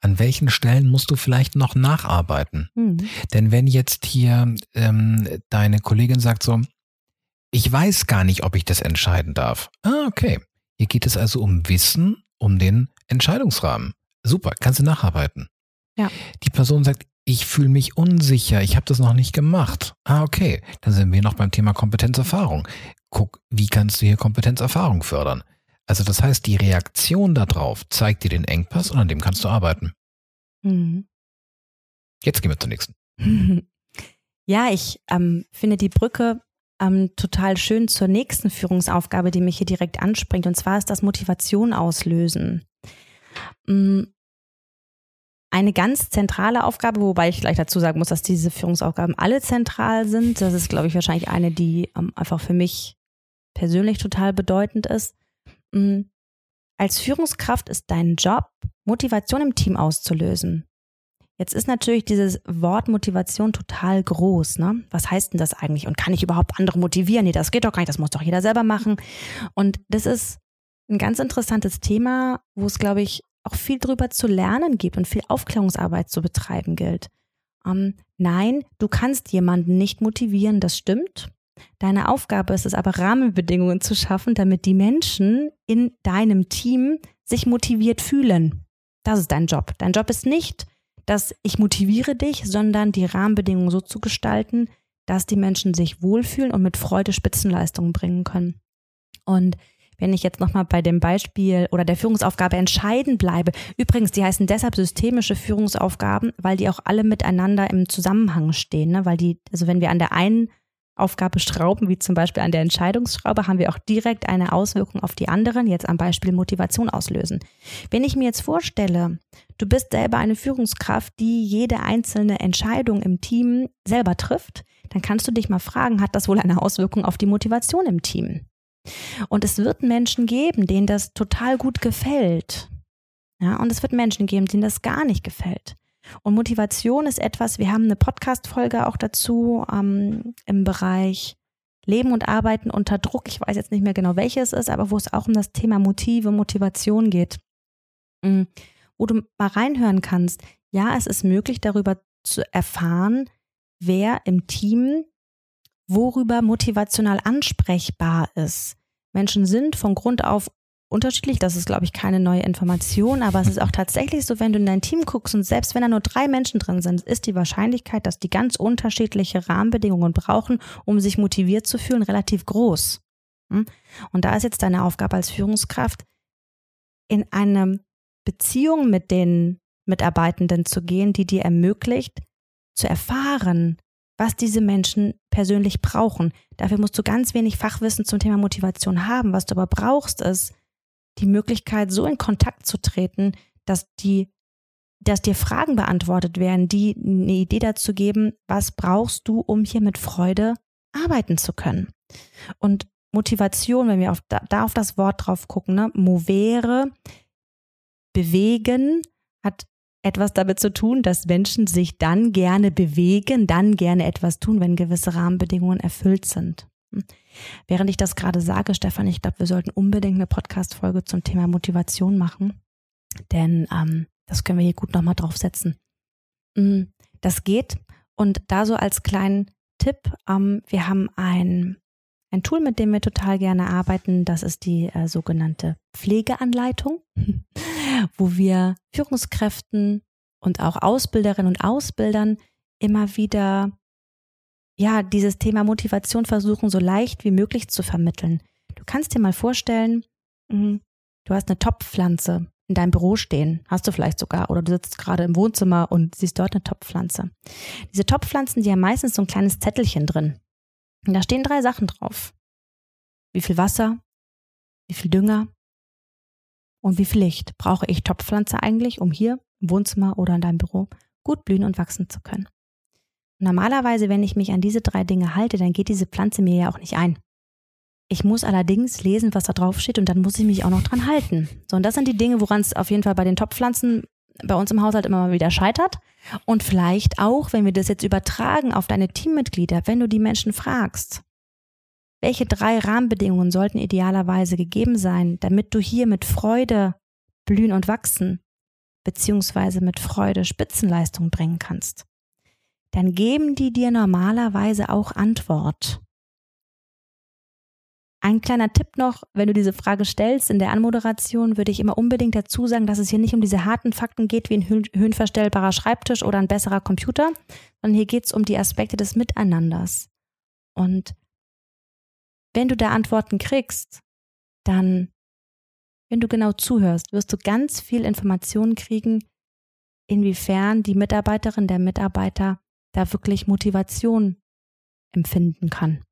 an welchen Stellen musst du vielleicht noch nacharbeiten. Hm. Denn wenn jetzt hier ähm, deine Kollegin sagt so, ich weiß gar nicht, ob ich das entscheiden darf. Ah, okay. Hier geht es also um Wissen um den Entscheidungsrahmen. Super, kannst du nacharbeiten. Ja. Die Person sagt, ich fühle mich unsicher, ich habe das noch nicht gemacht. Ah, okay, dann sind wir noch beim Thema Kompetenzerfahrung. Guck, wie kannst du hier Kompetenzerfahrung fördern? Also das heißt, die Reaktion darauf zeigt dir den Engpass und an dem kannst du arbeiten. Mhm. Jetzt gehen wir zur nächsten. Ja, ich ähm, finde die Brücke ähm, total schön zur nächsten Führungsaufgabe, die mich hier direkt anspringt. Und zwar ist das Motivation auslösen. Mhm. Eine ganz zentrale Aufgabe, wobei ich gleich dazu sagen muss, dass diese Führungsaufgaben alle zentral sind. Das ist, glaube ich, wahrscheinlich eine, die ähm, einfach für mich persönlich total bedeutend ist. Mhm. Als Führungskraft ist dein Job, Motivation im Team auszulösen. Jetzt ist natürlich dieses Wort Motivation total groß. Ne? Was heißt denn das eigentlich? Und kann ich überhaupt andere motivieren? Nee, das geht doch gar nicht, das muss doch jeder selber machen. Und das ist ein ganz interessantes Thema, wo es, glaube ich, auch viel drüber zu lernen gibt und viel Aufklärungsarbeit zu betreiben gilt. Ähm, nein, du kannst jemanden nicht motivieren, das stimmt. Deine Aufgabe ist es aber, Rahmenbedingungen zu schaffen, damit die Menschen in deinem Team sich motiviert fühlen. Das ist dein Job. Dein Job ist nicht, dass ich motiviere dich, sondern die Rahmenbedingungen so zu gestalten, dass die Menschen sich wohlfühlen und mit Freude Spitzenleistungen bringen können. Und wenn ich jetzt nochmal bei dem Beispiel oder der Führungsaufgabe entscheiden bleibe, übrigens, die heißen deshalb systemische Führungsaufgaben, weil die auch alle miteinander im Zusammenhang stehen, ne? weil die, also wenn wir an der einen Aufgabe schrauben, wie zum Beispiel an der Entscheidungsschraube, haben wir auch direkt eine Auswirkung auf die anderen, jetzt am Beispiel Motivation auslösen. Wenn ich mir jetzt vorstelle, du bist selber eine Führungskraft, die jede einzelne Entscheidung im Team selber trifft, dann kannst du dich mal fragen, hat das wohl eine Auswirkung auf die Motivation im Team? Und es wird Menschen geben, denen das total gut gefällt. Ja, und es wird Menschen geben, denen das gar nicht gefällt. Und Motivation ist etwas, wir haben eine Podcast-Folge auch dazu ähm, im Bereich Leben und Arbeiten unter Druck. Ich weiß jetzt nicht mehr genau, welches es ist, aber wo es auch um das Thema Motive, Motivation geht. Mhm. Wo du mal reinhören kannst. Ja, es ist möglich, darüber zu erfahren, wer im Team worüber motivational ansprechbar ist. Menschen sind von Grund auf unterschiedlich. Das ist, glaube ich, keine neue Information, aber es ist auch tatsächlich so, wenn du in dein Team guckst und selbst wenn da nur drei Menschen drin sind, ist die Wahrscheinlichkeit, dass die ganz unterschiedliche Rahmenbedingungen brauchen, um sich motiviert zu fühlen, relativ groß. Hm? Und da ist jetzt deine Aufgabe als Führungskraft, in eine Beziehung mit den Mitarbeitenden zu gehen, die dir ermöglicht, zu erfahren, was diese Menschen persönlich brauchen. Dafür musst du ganz wenig Fachwissen zum Thema Motivation haben. Was du aber brauchst, ist die Möglichkeit, so in Kontakt zu treten, dass die, dass dir Fragen beantwortet werden, die eine Idee dazu geben, was brauchst du, um hier mit Freude arbeiten zu können. Und Motivation, wenn wir auf, da auf das Wort drauf gucken, ne, movere, bewegen, hat etwas damit zu tun, dass Menschen sich dann gerne bewegen, dann gerne etwas tun, wenn gewisse Rahmenbedingungen erfüllt sind. Hm. Während ich das gerade sage, Stefan, ich glaube, wir sollten unbedingt eine Podcast-Folge zum Thema Motivation machen, denn ähm, das können wir hier gut nochmal draufsetzen. Hm, das geht und da so als kleinen Tipp, ähm, wir haben ein, ein Tool, mit dem wir total gerne arbeiten, das ist die äh, sogenannte Pflegeanleitung, wo wir Führungskräften und auch Ausbilderinnen und Ausbildern immer wieder ja, dieses Thema Motivation versuchen, so leicht wie möglich zu vermitteln. Du kannst dir mal vorstellen, mhm, du hast eine Topfpflanze in deinem Büro stehen, hast du vielleicht sogar, oder du sitzt gerade im Wohnzimmer und siehst dort eine Topfpflanze. Diese Topfpflanzen, die haben meistens so ein kleines Zettelchen drin. Und da stehen drei Sachen drauf. Wie viel Wasser, wie viel Dünger und wie viel Licht brauche ich Topfpflanze eigentlich, um hier im Wohnzimmer oder in deinem Büro gut blühen und wachsen zu können. Normalerweise, wenn ich mich an diese drei Dinge halte, dann geht diese Pflanze mir ja auch nicht ein. Ich muss allerdings lesen, was da drauf steht und dann muss ich mich auch noch dran halten. So, und das sind die Dinge, woran es auf jeden Fall bei den Topfpflanzen bei uns im Haushalt immer mal wieder scheitert. Und vielleicht auch, wenn wir das jetzt übertragen auf deine Teammitglieder, wenn du die Menschen fragst, welche drei Rahmenbedingungen sollten idealerweise gegeben sein, damit du hier mit Freude blühen und wachsen, beziehungsweise mit Freude Spitzenleistung bringen kannst? dann geben die dir normalerweise auch Antwort. Ein kleiner Tipp noch, wenn du diese Frage stellst in der Anmoderation, würde ich immer unbedingt dazu sagen, dass es hier nicht um diese harten Fakten geht, wie ein höhenverstellbarer Schreibtisch oder ein besserer Computer, sondern hier geht es um die Aspekte des Miteinanders. Und wenn du da Antworten kriegst, dann, wenn du genau zuhörst, wirst du ganz viel Informationen kriegen, inwiefern die Mitarbeiterin, der Mitarbeiter da wirklich Motivation empfinden kann.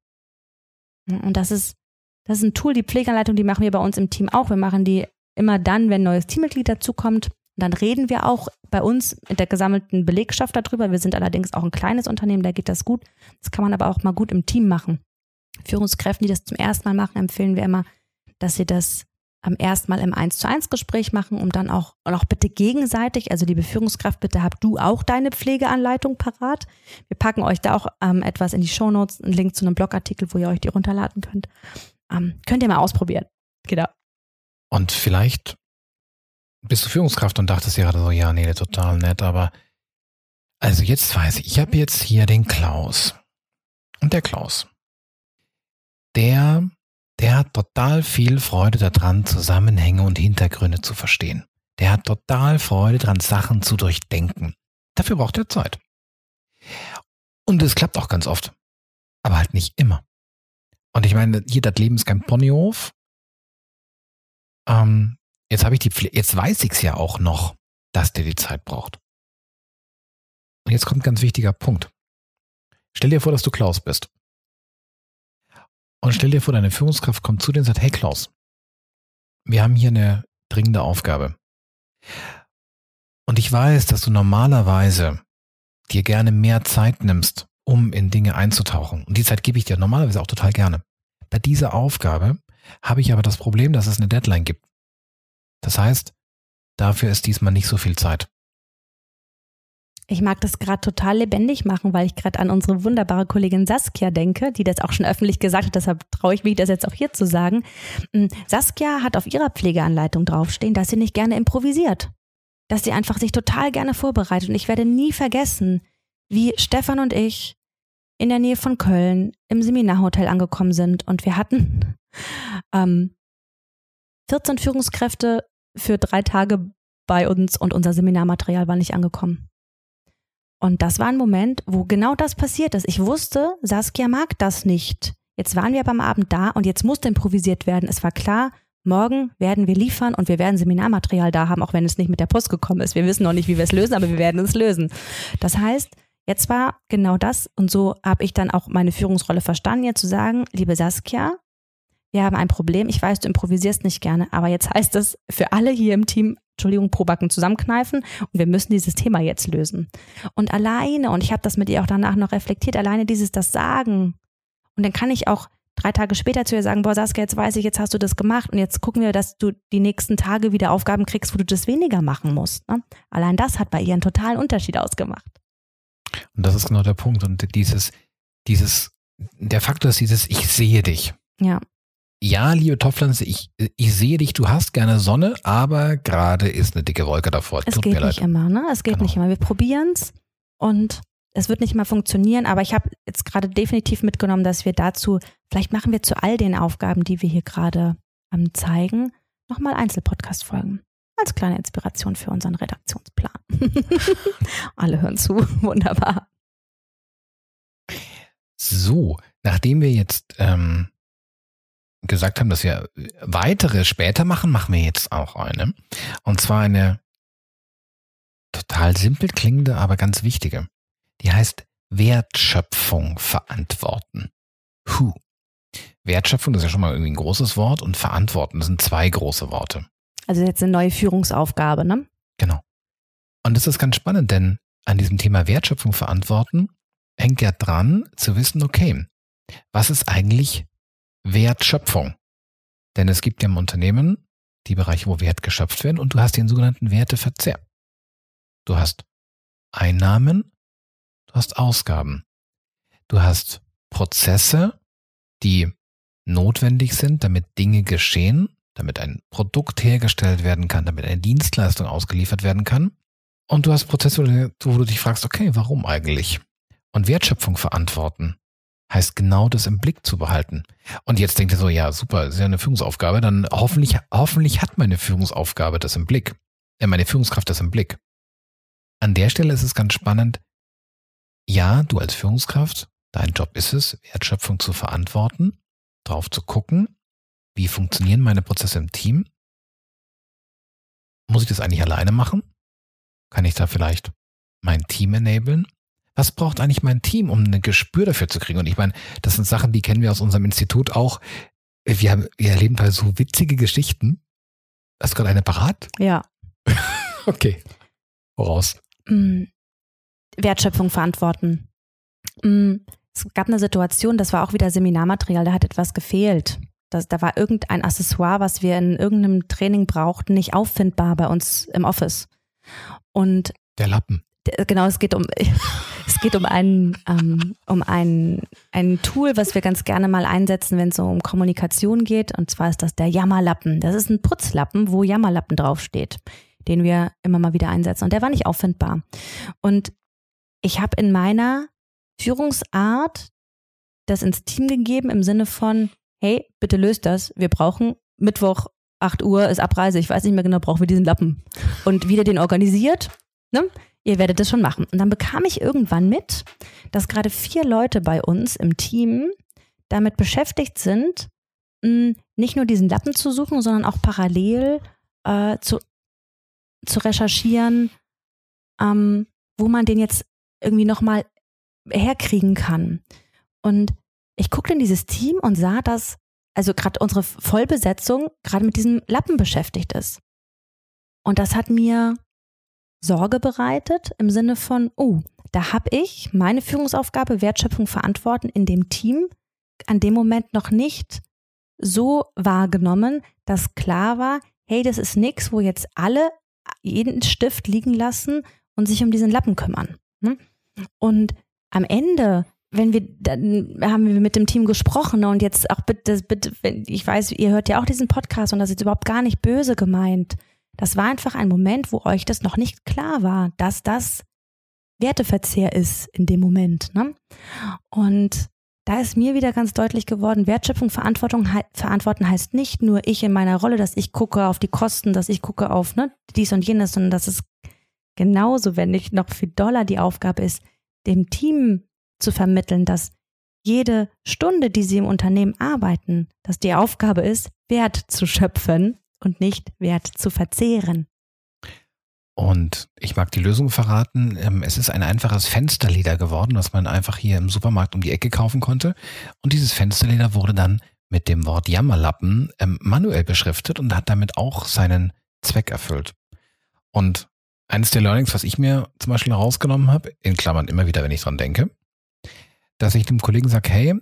Und das ist, das ist ein Tool, die Pflegeanleitung, die machen wir bei uns im Team auch. Wir machen die immer dann, wenn ein neues Teammitglied dazukommt. Dann reden wir auch bei uns mit der gesammelten Belegschaft darüber. Wir sind allerdings auch ein kleines Unternehmen, da geht das gut. Das kann man aber auch mal gut im Team machen. Führungskräften, die das zum ersten Mal machen, empfehlen wir immer, dass sie das am ersten Mal im 1 zu 1 Gespräch machen, um dann auch, und auch bitte gegenseitig, also liebe Führungskraft, bitte habt du auch deine Pflegeanleitung parat. Wir packen euch da auch ähm, etwas in die Show Notes, einen Link zu einem Blogartikel, wo ihr euch die runterladen könnt. Ähm, könnt ihr mal ausprobieren. Genau. Und vielleicht bist du Führungskraft und dachtest dir gerade so, ja, nee, total nett, aber also jetzt weiß ich, ich habe jetzt hier den Klaus. Und der Klaus, der der hat total viel Freude daran, Zusammenhänge und Hintergründe zu verstehen. Der hat total Freude daran, Sachen zu durchdenken. Dafür braucht er Zeit. Und es klappt auch ganz oft. Aber halt nicht immer. Und ich meine, hier, das Leben ist kein Ponyhof. Ähm, jetzt habe ich die Pfle jetzt weiß ich es ja auch noch, dass der die Zeit braucht. Und jetzt kommt ein ganz wichtiger Punkt. Stell dir vor, dass du Klaus bist. Und stell dir vor, deine Führungskraft kommt zu dir und sagt, hey Klaus, wir haben hier eine dringende Aufgabe. Und ich weiß, dass du normalerweise dir gerne mehr Zeit nimmst, um in Dinge einzutauchen. Und die Zeit gebe ich dir normalerweise auch total gerne. Bei dieser Aufgabe habe ich aber das Problem, dass es eine Deadline gibt. Das heißt, dafür ist diesmal nicht so viel Zeit. Ich mag das gerade total lebendig machen, weil ich gerade an unsere wunderbare Kollegin Saskia denke, die das auch schon öffentlich gesagt hat, deshalb traue ich mich das jetzt auch hier zu sagen. Mm, Saskia hat auf ihrer Pflegeanleitung draufstehen, dass sie nicht gerne improvisiert. Dass sie einfach sich total gerne vorbereitet. Und ich werde nie vergessen, wie Stefan und ich in der Nähe von Köln im Seminarhotel angekommen sind und wir hatten ähm, 14 Führungskräfte für drei Tage bei uns und unser Seminarmaterial war nicht angekommen. Und das war ein Moment, wo genau das passiert ist. Ich wusste, Saskia mag das nicht. Jetzt waren wir beim Abend da und jetzt musste improvisiert werden. Es war klar, morgen werden wir liefern und wir werden Seminarmaterial da haben, auch wenn es nicht mit der Post gekommen ist. Wir wissen noch nicht, wie wir es lösen, aber wir werden es lösen. Das heißt, jetzt war genau das und so habe ich dann auch meine Führungsrolle verstanden, jetzt zu sagen, liebe Saskia, wir haben ein Problem. Ich weiß, du improvisierst nicht gerne, aber jetzt heißt es für alle hier im Team Entschuldigung, Probacken zusammenkneifen und wir müssen dieses Thema jetzt lösen. Und alleine, und ich habe das mit ihr auch danach noch reflektiert, alleine dieses das Sagen. Und dann kann ich auch drei Tage später zu ihr sagen, boah, Saskia, jetzt weiß ich, jetzt hast du das gemacht und jetzt gucken wir, dass du die nächsten Tage wieder Aufgaben kriegst, wo du das weniger machen musst. Ne? Allein das hat bei ihr einen totalen Unterschied ausgemacht. Und das ist genau der Punkt. Und dieses, dieses, der Faktor ist dieses, ich sehe dich. Ja ja, liebe Topfpflanze, ich, ich sehe dich, du hast gerne Sonne, aber gerade ist eine dicke Wolke davor. Es Tut geht nicht immer, ne? Es geht genau. nicht immer. Wir probieren es und es wird nicht immer funktionieren, aber ich habe jetzt gerade definitiv mitgenommen, dass wir dazu, vielleicht machen wir zu all den Aufgaben, die wir hier gerade ähm, zeigen, nochmal Einzelpodcast-Folgen. Als kleine Inspiration für unseren Redaktionsplan. Alle hören zu. Wunderbar. So, nachdem wir jetzt ähm, gesagt haben, dass wir weitere später machen, machen wir jetzt auch eine. Und zwar eine total simpel klingende, aber ganz wichtige. Die heißt Wertschöpfung verantworten. Huh. Wertschöpfung, das ist ja schon mal irgendwie ein großes Wort und verantworten, das sind zwei große Worte. Also jetzt eine neue Führungsaufgabe, ne? Genau. Und das ist ganz spannend, denn an diesem Thema Wertschöpfung verantworten hängt ja dran zu wissen, okay, was ist eigentlich Wertschöpfung. Denn es gibt ja im Unternehmen die Bereiche, wo Wert geschöpft werden und du hast den sogenannten Werteverzehr. Du hast Einnahmen, du hast Ausgaben. Du hast Prozesse, die notwendig sind, damit Dinge geschehen, damit ein Produkt hergestellt werden kann, damit eine Dienstleistung ausgeliefert werden kann. Und du hast Prozesse, wo du dich fragst, okay, warum eigentlich? Und Wertschöpfung verantworten heißt genau das im Blick zu behalten. Und jetzt denkt ihr so, ja, super, ist ja eine Führungsaufgabe, dann hoffentlich, hoffentlich hat meine Führungsaufgabe das im Blick. Ja, meine Führungskraft das im Blick. An der Stelle ist es ganz spannend. Ja, du als Führungskraft, dein Job ist es, Wertschöpfung zu verantworten, drauf zu gucken, wie funktionieren meine Prozesse im Team? Muss ich das eigentlich alleine machen? Kann ich da vielleicht mein Team enablen? Was braucht eigentlich mein Team, um ein Gespür dafür zu kriegen? Und ich meine, das sind Sachen, die kennen wir aus unserem Institut auch. Wir, haben, wir erleben da so witzige Geschichten. Hast du gerade eine parat? Ja. okay. Woraus? Mm. Wertschöpfung verantworten. Mm. Es gab eine Situation, das war auch wieder Seminarmaterial, da hat etwas gefehlt. Das, da war irgendein Accessoire, was wir in irgendeinem Training brauchten, nicht auffindbar bei uns im Office. Und der Lappen. Genau, es geht um es geht um ein ähm, um ein ein Tool, was wir ganz gerne mal einsetzen, wenn es so um Kommunikation geht. Und zwar ist das der Jammerlappen. Das ist ein Putzlappen, wo Jammerlappen draufsteht, den wir immer mal wieder einsetzen. Und der war nicht auffindbar. Und ich habe in meiner Führungsart das ins Team gegeben im Sinne von, hey, bitte löst das. Wir brauchen Mittwoch 8 Uhr ist Abreise. Ich weiß nicht mehr genau, brauchen wir diesen Lappen. Und wie der den organisiert, ne? Ihr werdet es schon machen. Und dann bekam ich irgendwann mit, dass gerade vier Leute bei uns im Team damit beschäftigt sind, nicht nur diesen Lappen zu suchen, sondern auch parallel äh, zu, zu recherchieren, ähm, wo man den jetzt irgendwie nochmal herkriegen kann. Und ich guckte in dieses Team und sah, dass also gerade unsere Vollbesetzung gerade mit diesem Lappen beschäftigt ist. Und das hat mir Sorge bereitet im Sinne von, oh, da habe ich meine Führungsaufgabe, Wertschöpfung verantworten in dem Team an dem Moment noch nicht so wahrgenommen, dass klar war, hey, das ist nichts, wo jetzt alle jeden Stift liegen lassen und sich um diesen Lappen kümmern. Ne? Und am Ende wenn wir, dann haben wir mit dem Team gesprochen und jetzt auch bitte, bitte, ich weiß, ihr hört ja auch diesen Podcast und das ist überhaupt gar nicht böse gemeint. Das war einfach ein Moment, wo euch das noch nicht klar war, dass das Werteverzehr ist in dem Moment. Ne? Und da ist mir wieder ganz deutlich geworden, Wertschöpfung, Verantwortung, verantworten heißt nicht nur ich in meiner Rolle, dass ich gucke auf die Kosten, dass ich gucke auf ne, dies und jenes, sondern dass es genauso, wenn nicht noch viel doller die Aufgabe ist, dem Team zu vermitteln, dass jede Stunde, die sie im Unternehmen arbeiten, dass die Aufgabe ist, Wert zu schöpfen und nicht Wert zu verzehren. Und ich mag die Lösung verraten. Ähm, es ist ein einfaches Fensterleder geworden, was man einfach hier im Supermarkt um die Ecke kaufen konnte. Und dieses Fensterleder wurde dann mit dem Wort Jammerlappen ähm, manuell beschriftet und hat damit auch seinen Zweck erfüllt. Und eines der Learnings, was ich mir zum Beispiel rausgenommen habe, in Klammern immer wieder, wenn ich dran denke, dass ich dem Kollegen sage, hey,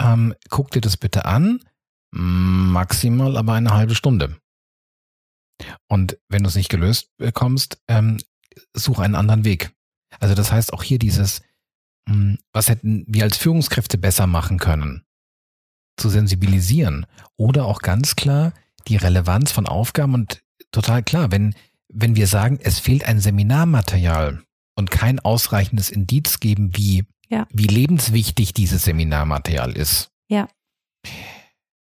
ähm, guck dir das bitte an, maximal aber eine halbe Stunde. Und wenn du es nicht gelöst bekommst, ähm, such einen anderen Weg. Also das heißt auch hier dieses, mh, hm, was hätten wir als Führungskräfte besser machen können, zu sensibilisieren oder auch ganz klar die Relevanz von Aufgaben und total klar, wenn, wenn wir sagen, es fehlt ein Seminarmaterial und kein ausreichendes Indiz geben, wie ja. wie lebenswichtig dieses Seminarmaterial ist. Ja.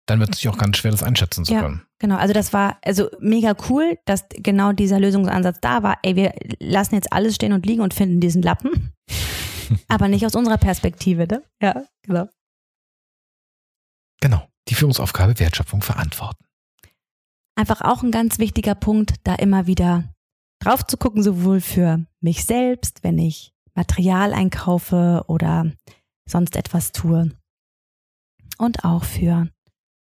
Dann wird es sich auch ganz schwer, das einschätzen zu ja, können. Genau, also das war also mega cool, dass genau dieser Lösungsansatz da war. Ey, wir lassen jetzt alles stehen und liegen und finden diesen Lappen. Aber nicht aus unserer Perspektive, ne? Ja, genau. Genau. Die Führungsaufgabe Wertschöpfung verantworten. Einfach auch ein ganz wichtiger Punkt, da immer wieder drauf zu gucken, sowohl für mich selbst, wenn ich Material einkaufe oder sonst etwas tue. Und auch für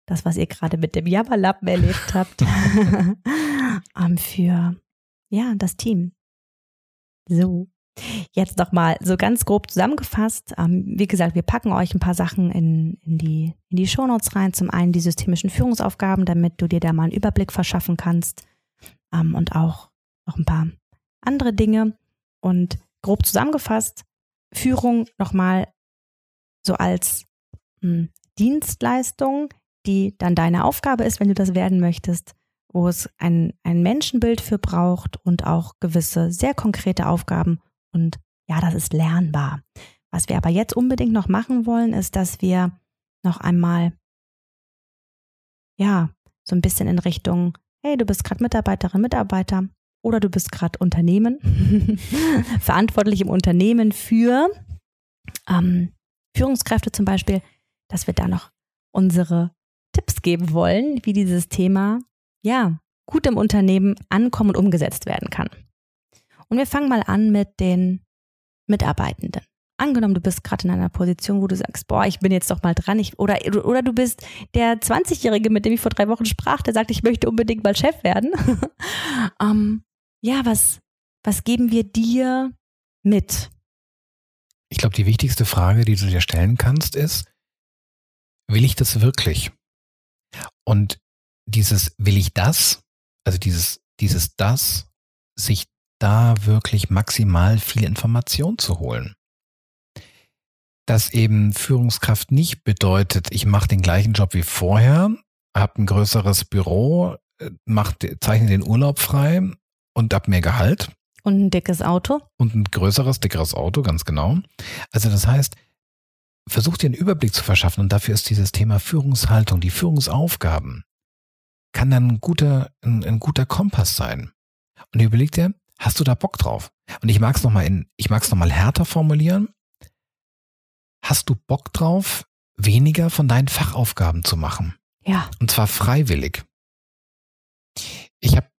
das, was ihr gerade mit dem Jammerlappen erlebt habt, ähm, für ja, das Team. So. Jetzt nochmal so ganz grob zusammengefasst. Ähm, wie gesagt, wir packen euch ein paar Sachen in, in die, in die Shownotes rein. Zum einen die systemischen Führungsaufgaben, damit du dir da mal einen Überblick verschaffen kannst. Ähm, und auch noch ein paar andere Dinge. Und grob zusammengefasst, Führung nochmal so als mh, hm, Dienstleistung, die dann deine Aufgabe ist, wenn du das werden möchtest, wo es ein, ein Menschenbild für braucht und auch gewisse sehr konkrete Aufgaben. Und ja, das ist lernbar. Was wir aber jetzt unbedingt noch machen wollen, ist, dass wir noch einmal, ja, so ein bisschen in Richtung, hey, du bist gerade Mitarbeiterin, Mitarbeiter oder du bist gerade Unternehmen, verantwortlich im Unternehmen für ähm, Führungskräfte zum Beispiel, dass wir da noch unsere Tipps geben wollen, wie dieses Thema, ja, gut im Unternehmen ankommen und umgesetzt werden kann. Und wir fangen mal an mit den Mitarbeitenden. Angenommen, du bist gerade in einer Position, wo du sagst, boah, ich bin jetzt doch mal dran. Ich, oder, oder du bist der 20-Jährige, mit dem ich vor drei Wochen sprach, der sagt, ich möchte unbedingt mal Chef werden. um, ähm, ja, was, was geben wir dir mit? Ich glaube, die wichtigste Frage, die du dir stellen kannst, ist, will ich das wirklich? Und dieses, will ich das? Also dieses, dieses das, sich da wirklich maximal viel Information zu holen. Dass eben Führungskraft nicht bedeutet, ich mache den gleichen Job wie vorher, habe ein größeres Büro, äh, mach, zeichne den Urlaub frei und ab mehr Gehalt. Und ein dickes Auto. Und ein größeres, dickeres Auto, ganz genau. Also das heißt, versuch dir einen Überblick zu verschaffen und dafür ist dieses Thema Führungshaltung, die Führungsaufgaben, kann dann ein guter, ein, ein guter Kompass sein. Und überleg dir, hast du da Bock drauf? Und ich mag es nochmal in, ich mag es nochmal härter formulieren. Hast du Bock drauf, weniger von deinen Fachaufgaben zu machen? Ja. Und zwar freiwillig. Ich habe,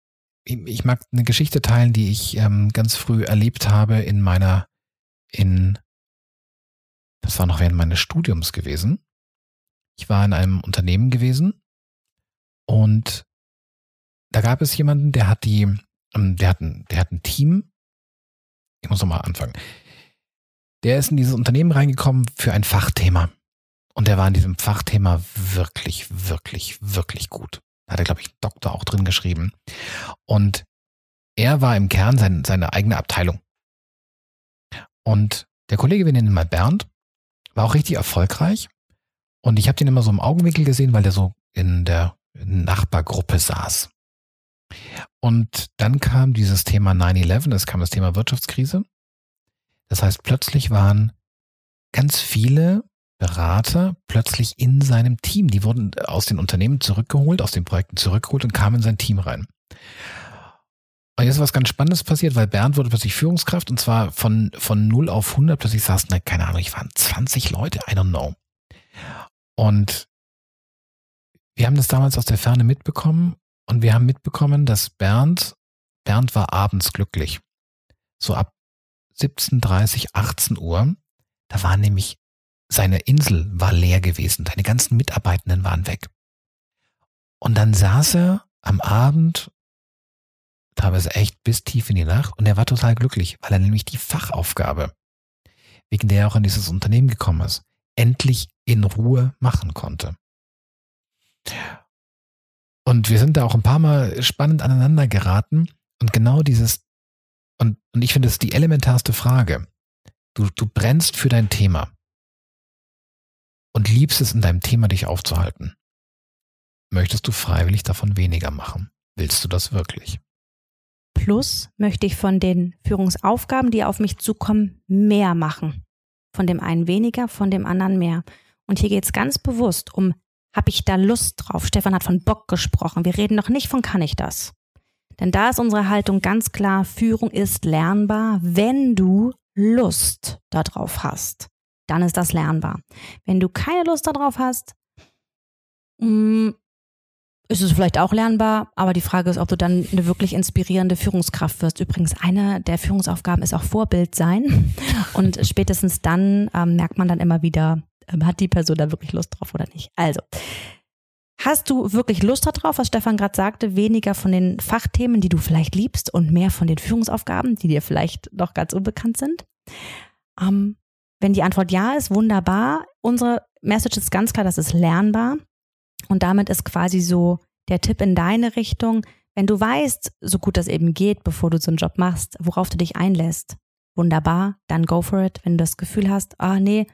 ich mag eine Geschichte teilen, die ich ähm, ganz früh erlebt habe in meiner, in, das war noch während meines Studiums gewesen. Ich war in einem Unternehmen gewesen und da gab es jemanden, der hat die, ähm, der hat ein, der hat ein Team. Ich muss nochmal anfangen. Der ist in dieses Unternehmen reingekommen für ein Fachthema. Und der war in diesem Fachthema wirklich, wirklich, wirklich gut. Da hat er, glaube ich, Doktor auch drin geschrieben. Und er war im Kern sein, seine eigene Abteilung. Und der Kollege, wir nennen ihn mal Bernd, war auch richtig erfolgreich. Und ich habe den immer so im Augenwinkel gesehen, weil der so in der Nachbargruppe saß. Und dann kam dieses Thema 9-11, es kam das Thema Wirtschaftskrise. Das heißt, plötzlich waren ganz viele Berater plötzlich in seinem Team. Die wurden aus den Unternehmen zurückgeholt, aus den Projekten zurückgeholt und kamen in sein Team rein. Und jetzt ist was ganz Spannendes passiert, weil Bernd wurde plötzlich Führungskraft und zwar von, von 0 auf 100. Plötzlich saßen da, keine Ahnung, ich waren 20 Leute, I don't know. Und wir haben das damals aus der Ferne mitbekommen und wir haben mitbekommen, dass Bernd, Bernd war abends glücklich. So ab 17.30, 18 Uhr, da war nämlich seine Insel war leer gewesen, seine ganzen Mitarbeitenden waren weg. Und dann saß er am Abend, teilweise echt bis tief in die Nacht, und er war total glücklich, weil er nämlich die Fachaufgabe, wegen der er auch in dieses Unternehmen gekommen ist, endlich in Ruhe machen konnte. Und wir sind da auch ein paar Mal spannend aneinander geraten. Und genau dieses, und, und ich finde, das ist die elementarste Frage. Du, du brennst für dein Thema und liebst es in deinem Thema dich aufzuhalten. Möchtest du freiwillig davon weniger machen? Willst du das wirklich? Plus möchte ich von den Führungsaufgaben, die auf mich zukommen, mehr machen. Von dem einen weniger, von dem anderen mehr. Und hier geht es ganz bewusst um habe ich da Lust drauf? Stefan hat von Bock gesprochen. Wir reden noch nicht von kann ich das? Denn da ist unsere Haltung ganz klar, Führung ist lernbar, wenn du Lust darauf hast. Dann ist das lernbar. Wenn du keine Lust darauf hast, mm, ist es vielleicht auch lernbar, aber die Frage ist, ob du dann eine wirklich inspirierende Führungskraft wirst. Übrigens, eine der Führungsaufgaben ist auch Vorbild sein. Und spätestens dann ähm, merkt man dann immer wieder, ähm, hat die Person da wirklich Lust drauf oder nicht? Also, hast du wirklich Lust darauf, was Stefan gerade sagte, weniger von den Fachthemen, die du vielleicht liebst und mehr von den Führungsaufgaben, die dir vielleicht noch ganz unbekannt sind? Ähm, wenn die Antwort ja ist, wunderbar. Unsere Message ist ganz klar, das ist lernbar. Und damit ist quasi so der Tipp in deine Richtung, wenn du weißt, so gut das eben geht, bevor du so einen Job machst, worauf du dich einlässt, wunderbar, dann go for it. Wenn du das Gefühl hast, ah nee,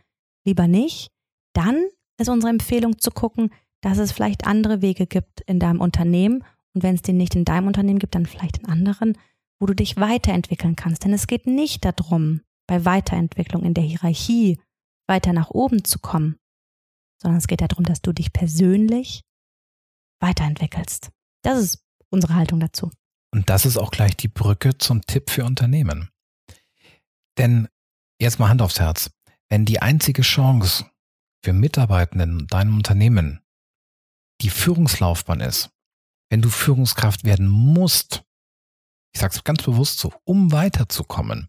lieber nicht, dann ist unsere Empfehlung zu gucken, dass es vielleicht andere Wege gibt in deinem Unternehmen und wenn es den nicht in deinem Unternehmen gibt, dann vielleicht in anderen, wo du dich weiterentwickeln kannst. Denn es geht nicht darum, bei Weiterentwicklung in der Hierarchie weiter nach oben zu kommen, sondern es geht darum, dass du dich persönlich weiterentwickelst. Das ist unsere Haltung dazu. Und das ist auch gleich die Brücke zum Tipp für Unternehmen. Denn jetzt mal Hand aufs Herz. Wenn die einzige Chance für Mitarbeitenden in deinem Unternehmen die Führungslaufbahn ist, wenn du Führungskraft werden musst, ich sage es ganz bewusst so, um weiterzukommen,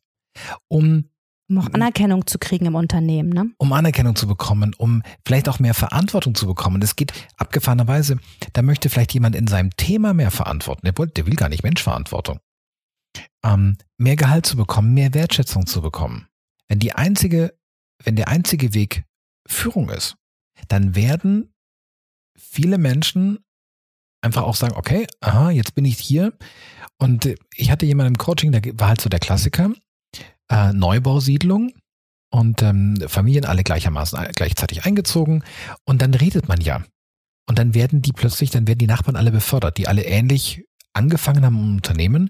um um auch Anerkennung zu kriegen im Unternehmen, ne? Um Anerkennung zu bekommen, um vielleicht auch mehr Verantwortung zu bekommen. Es geht abgefahrenerweise, da möchte vielleicht jemand in seinem Thema mehr verantworten. Der, will, der will gar nicht Menschverantwortung. Ähm, mehr Gehalt zu bekommen, mehr Wertschätzung zu bekommen. Wenn die einzige, wenn der einzige Weg Führung ist, dann werden viele Menschen einfach auch sagen, okay, aha, jetzt bin ich hier. Und ich hatte jemanden im Coaching, der war halt so der Klassiker, äh, Neubausiedlung und ähm, Familien alle gleichermaßen äh, gleichzeitig eingezogen. Und dann redet man ja. Und dann werden die plötzlich, dann werden die Nachbarn alle befördert, die alle ähnlich angefangen haben im Unternehmen.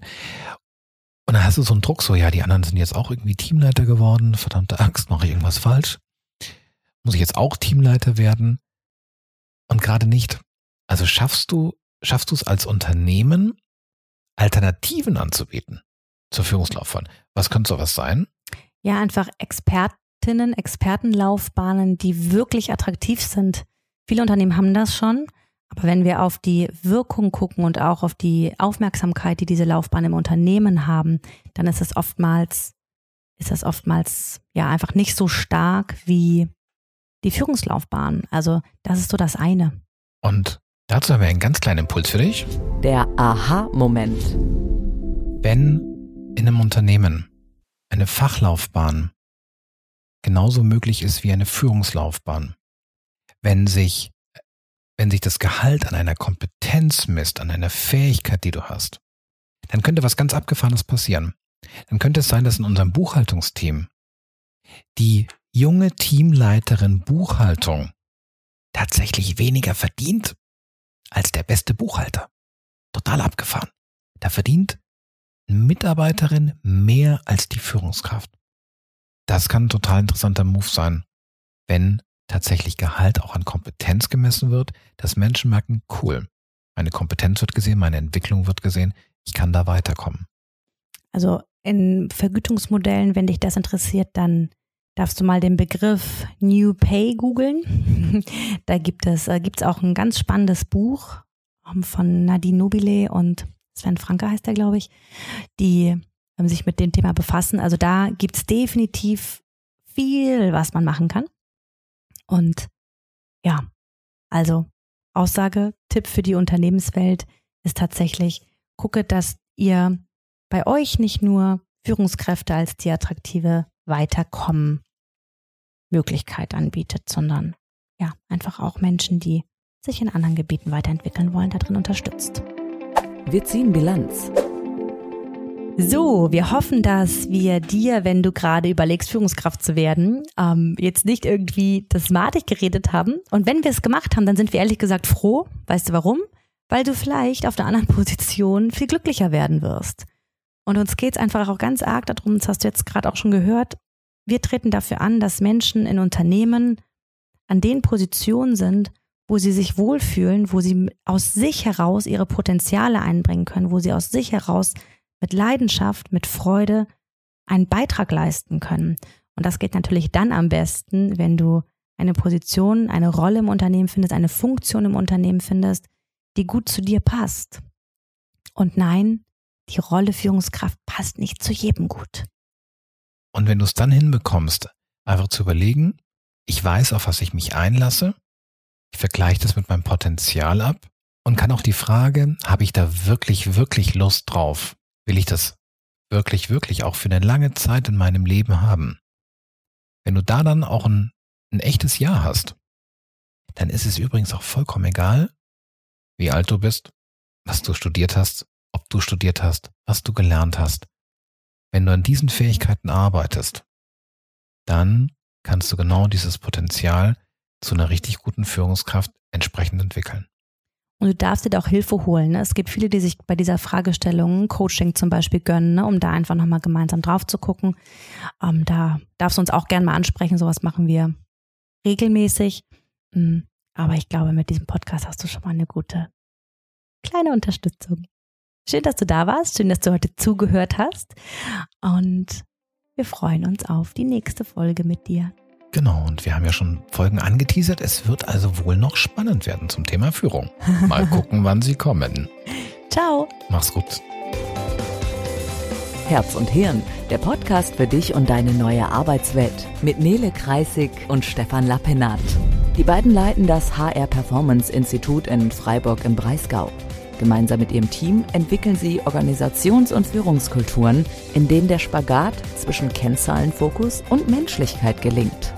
Und dann hast du so einen Druck, so, ja, die anderen sind jetzt auch irgendwie Teamleiter geworden. Verdammte Angst, mache ich irgendwas falsch? Muss ich jetzt auch Teamleiter werden? Und gerade nicht. Also schaffst du, schaffst du es als Unternehmen, Alternativen anzubieten zur Führungslaufbahn? Was könnte sowas sein? Ja, einfach Expertinnen, Expertenlaufbahnen, die wirklich attraktiv sind. Viele Unternehmen haben das schon. Aber wenn wir auf die Wirkung gucken und auch auf die Aufmerksamkeit, die diese Laufbahn im Unternehmen haben, dann ist es oftmals, ist das oftmals ja einfach nicht so stark wie die Führungslaufbahn. Also das ist so das eine. Und dazu haben wir einen ganz kleinen Impuls für dich. Der Aha-Moment. Wenn in einem Unternehmen eine Fachlaufbahn genauso möglich ist wie eine Führungslaufbahn, wenn sich, wenn sich das Gehalt an einer Kompetenz misst, an einer Fähigkeit, die du hast, dann könnte was ganz Abgefahrenes passieren. Dann könnte es sein, dass in unserem Buchhaltungsteam die junge Teamleiterin Buchhaltung tatsächlich weniger verdient als der beste Buchhalter. Total abgefahren. Da verdient Mitarbeiterin mehr als die Führungskraft. Das kann ein total interessanter Move sein, wenn tatsächlich Gehalt auch an Kompetenz gemessen wird, dass Menschen merken, cool, meine Kompetenz wird gesehen, meine Entwicklung wird gesehen, ich kann da weiterkommen. Also in Vergütungsmodellen, wenn dich das interessiert, dann darfst du mal den Begriff New Pay googeln. da gibt es äh, gibt's auch ein ganz spannendes Buch ähm, von Nadine Nobile und Sven Franke heißt er, glaube ich, die ähm, sich mit dem Thema befassen. Also da gibt es definitiv viel, was man machen kann. Und ja, also Aussage, Tipp für die Unternehmenswelt ist tatsächlich, gucke, dass ihr bei euch nicht nur Führungskräfte als die attraktive Weiterkommen Möglichkeit anbietet, sondern ja, einfach auch Menschen, die sich in anderen Gebieten weiterentwickeln wollen, darin unterstützt. Wir ziehen Bilanz. So, wir hoffen, dass wir dir, wenn du gerade überlegst, Führungskraft zu werden, ähm, jetzt nicht irgendwie das madig geredet haben. Und wenn wir es gemacht haben, dann sind wir ehrlich gesagt froh. Weißt du warum? Weil du vielleicht auf einer anderen Position viel glücklicher werden wirst. Und uns geht es einfach auch ganz arg darum, das hast du jetzt gerade auch schon gehört, wir treten dafür an, dass Menschen in Unternehmen an den Positionen sind, wo sie sich wohlfühlen, wo sie aus sich heraus ihre Potenziale einbringen können, wo sie aus sich heraus mit Leidenschaft, mit Freude einen Beitrag leisten können. Und das geht natürlich dann am besten, wenn du eine Position, eine Rolle im Unternehmen findest, eine Funktion im Unternehmen findest, die gut zu dir passt. Und nein, die Rolle Führungskraft passt nicht zu jedem gut. Und wenn du es dann hinbekommst, einfach zu überlegen, ich weiß, auf was ich mich einlasse, ich vergleiche das mit meinem Potenzial ab und kann auch die Frage, habe ich da wirklich, wirklich Lust drauf? Will ich das wirklich, wirklich auch für eine lange Zeit in meinem Leben haben? Wenn du da dann auch ein, ein echtes Ja hast, dann ist es übrigens auch vollkommen egal, wie alt du bist, was du studiert hast, ob du studiert hast, was du gelernt hast. Wenn du an diesen Fähigkeiten arbeitest, dann kannst du genau dieses Potenzial zu einer richtig guten Führungskraft entsprechend entwickeln. Und du darfst dir da auch Hilfe holen. Ne? Es gibt viele, die sich bei dieser Fragestellung Coaching zum Beispiel gönnen, ne? um da einfach nochmal gemeinsam drauf zu gucken. Ähm, da darfst du uns auch gerne mal ansprechen. Sowas machen wir regelmäßig. Hm, aber ich glaube, mit diesem Podcast hast du schon mal eine gute kleine Unterstützung. Schön, dass du da warst. Schön, dass du heute zugehört hast. Und wir freuen uns auf die nächste Folge mit dir. Genau, und wir haben ja schon Folgen angeteasert. Es wird also wohl noch spannend werden zum Thema Führung. Mal gucken, wann sie kommen. Ciao. Mach's gut. Herz und Hirn, der Podcast für dich und deine neue Arbeitswelt mit Nele Kreisig und Stefan Lappenat. Die beiden leiten das HR Performance Institut in Freiburg im Breisgau. Gemeinsam mit ihrem Team entwickeln sie Organisations- und Führungskulturen, in denen der Spagat zwischen Kennzahlenfokus und Menschlichkeit gelingt.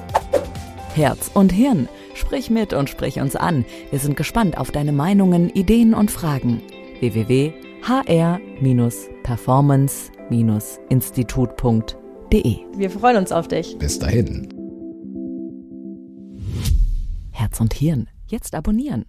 Herz und Hirn. Sprich mit und sprich uns an. Wir sind gespannt auf deine Meinungen, Ideen und Fragen. www.hr-performance-institut.de Wir freuen uns auf dich. Bis dahin. Herz und Hirn. Jetzt abonnieren.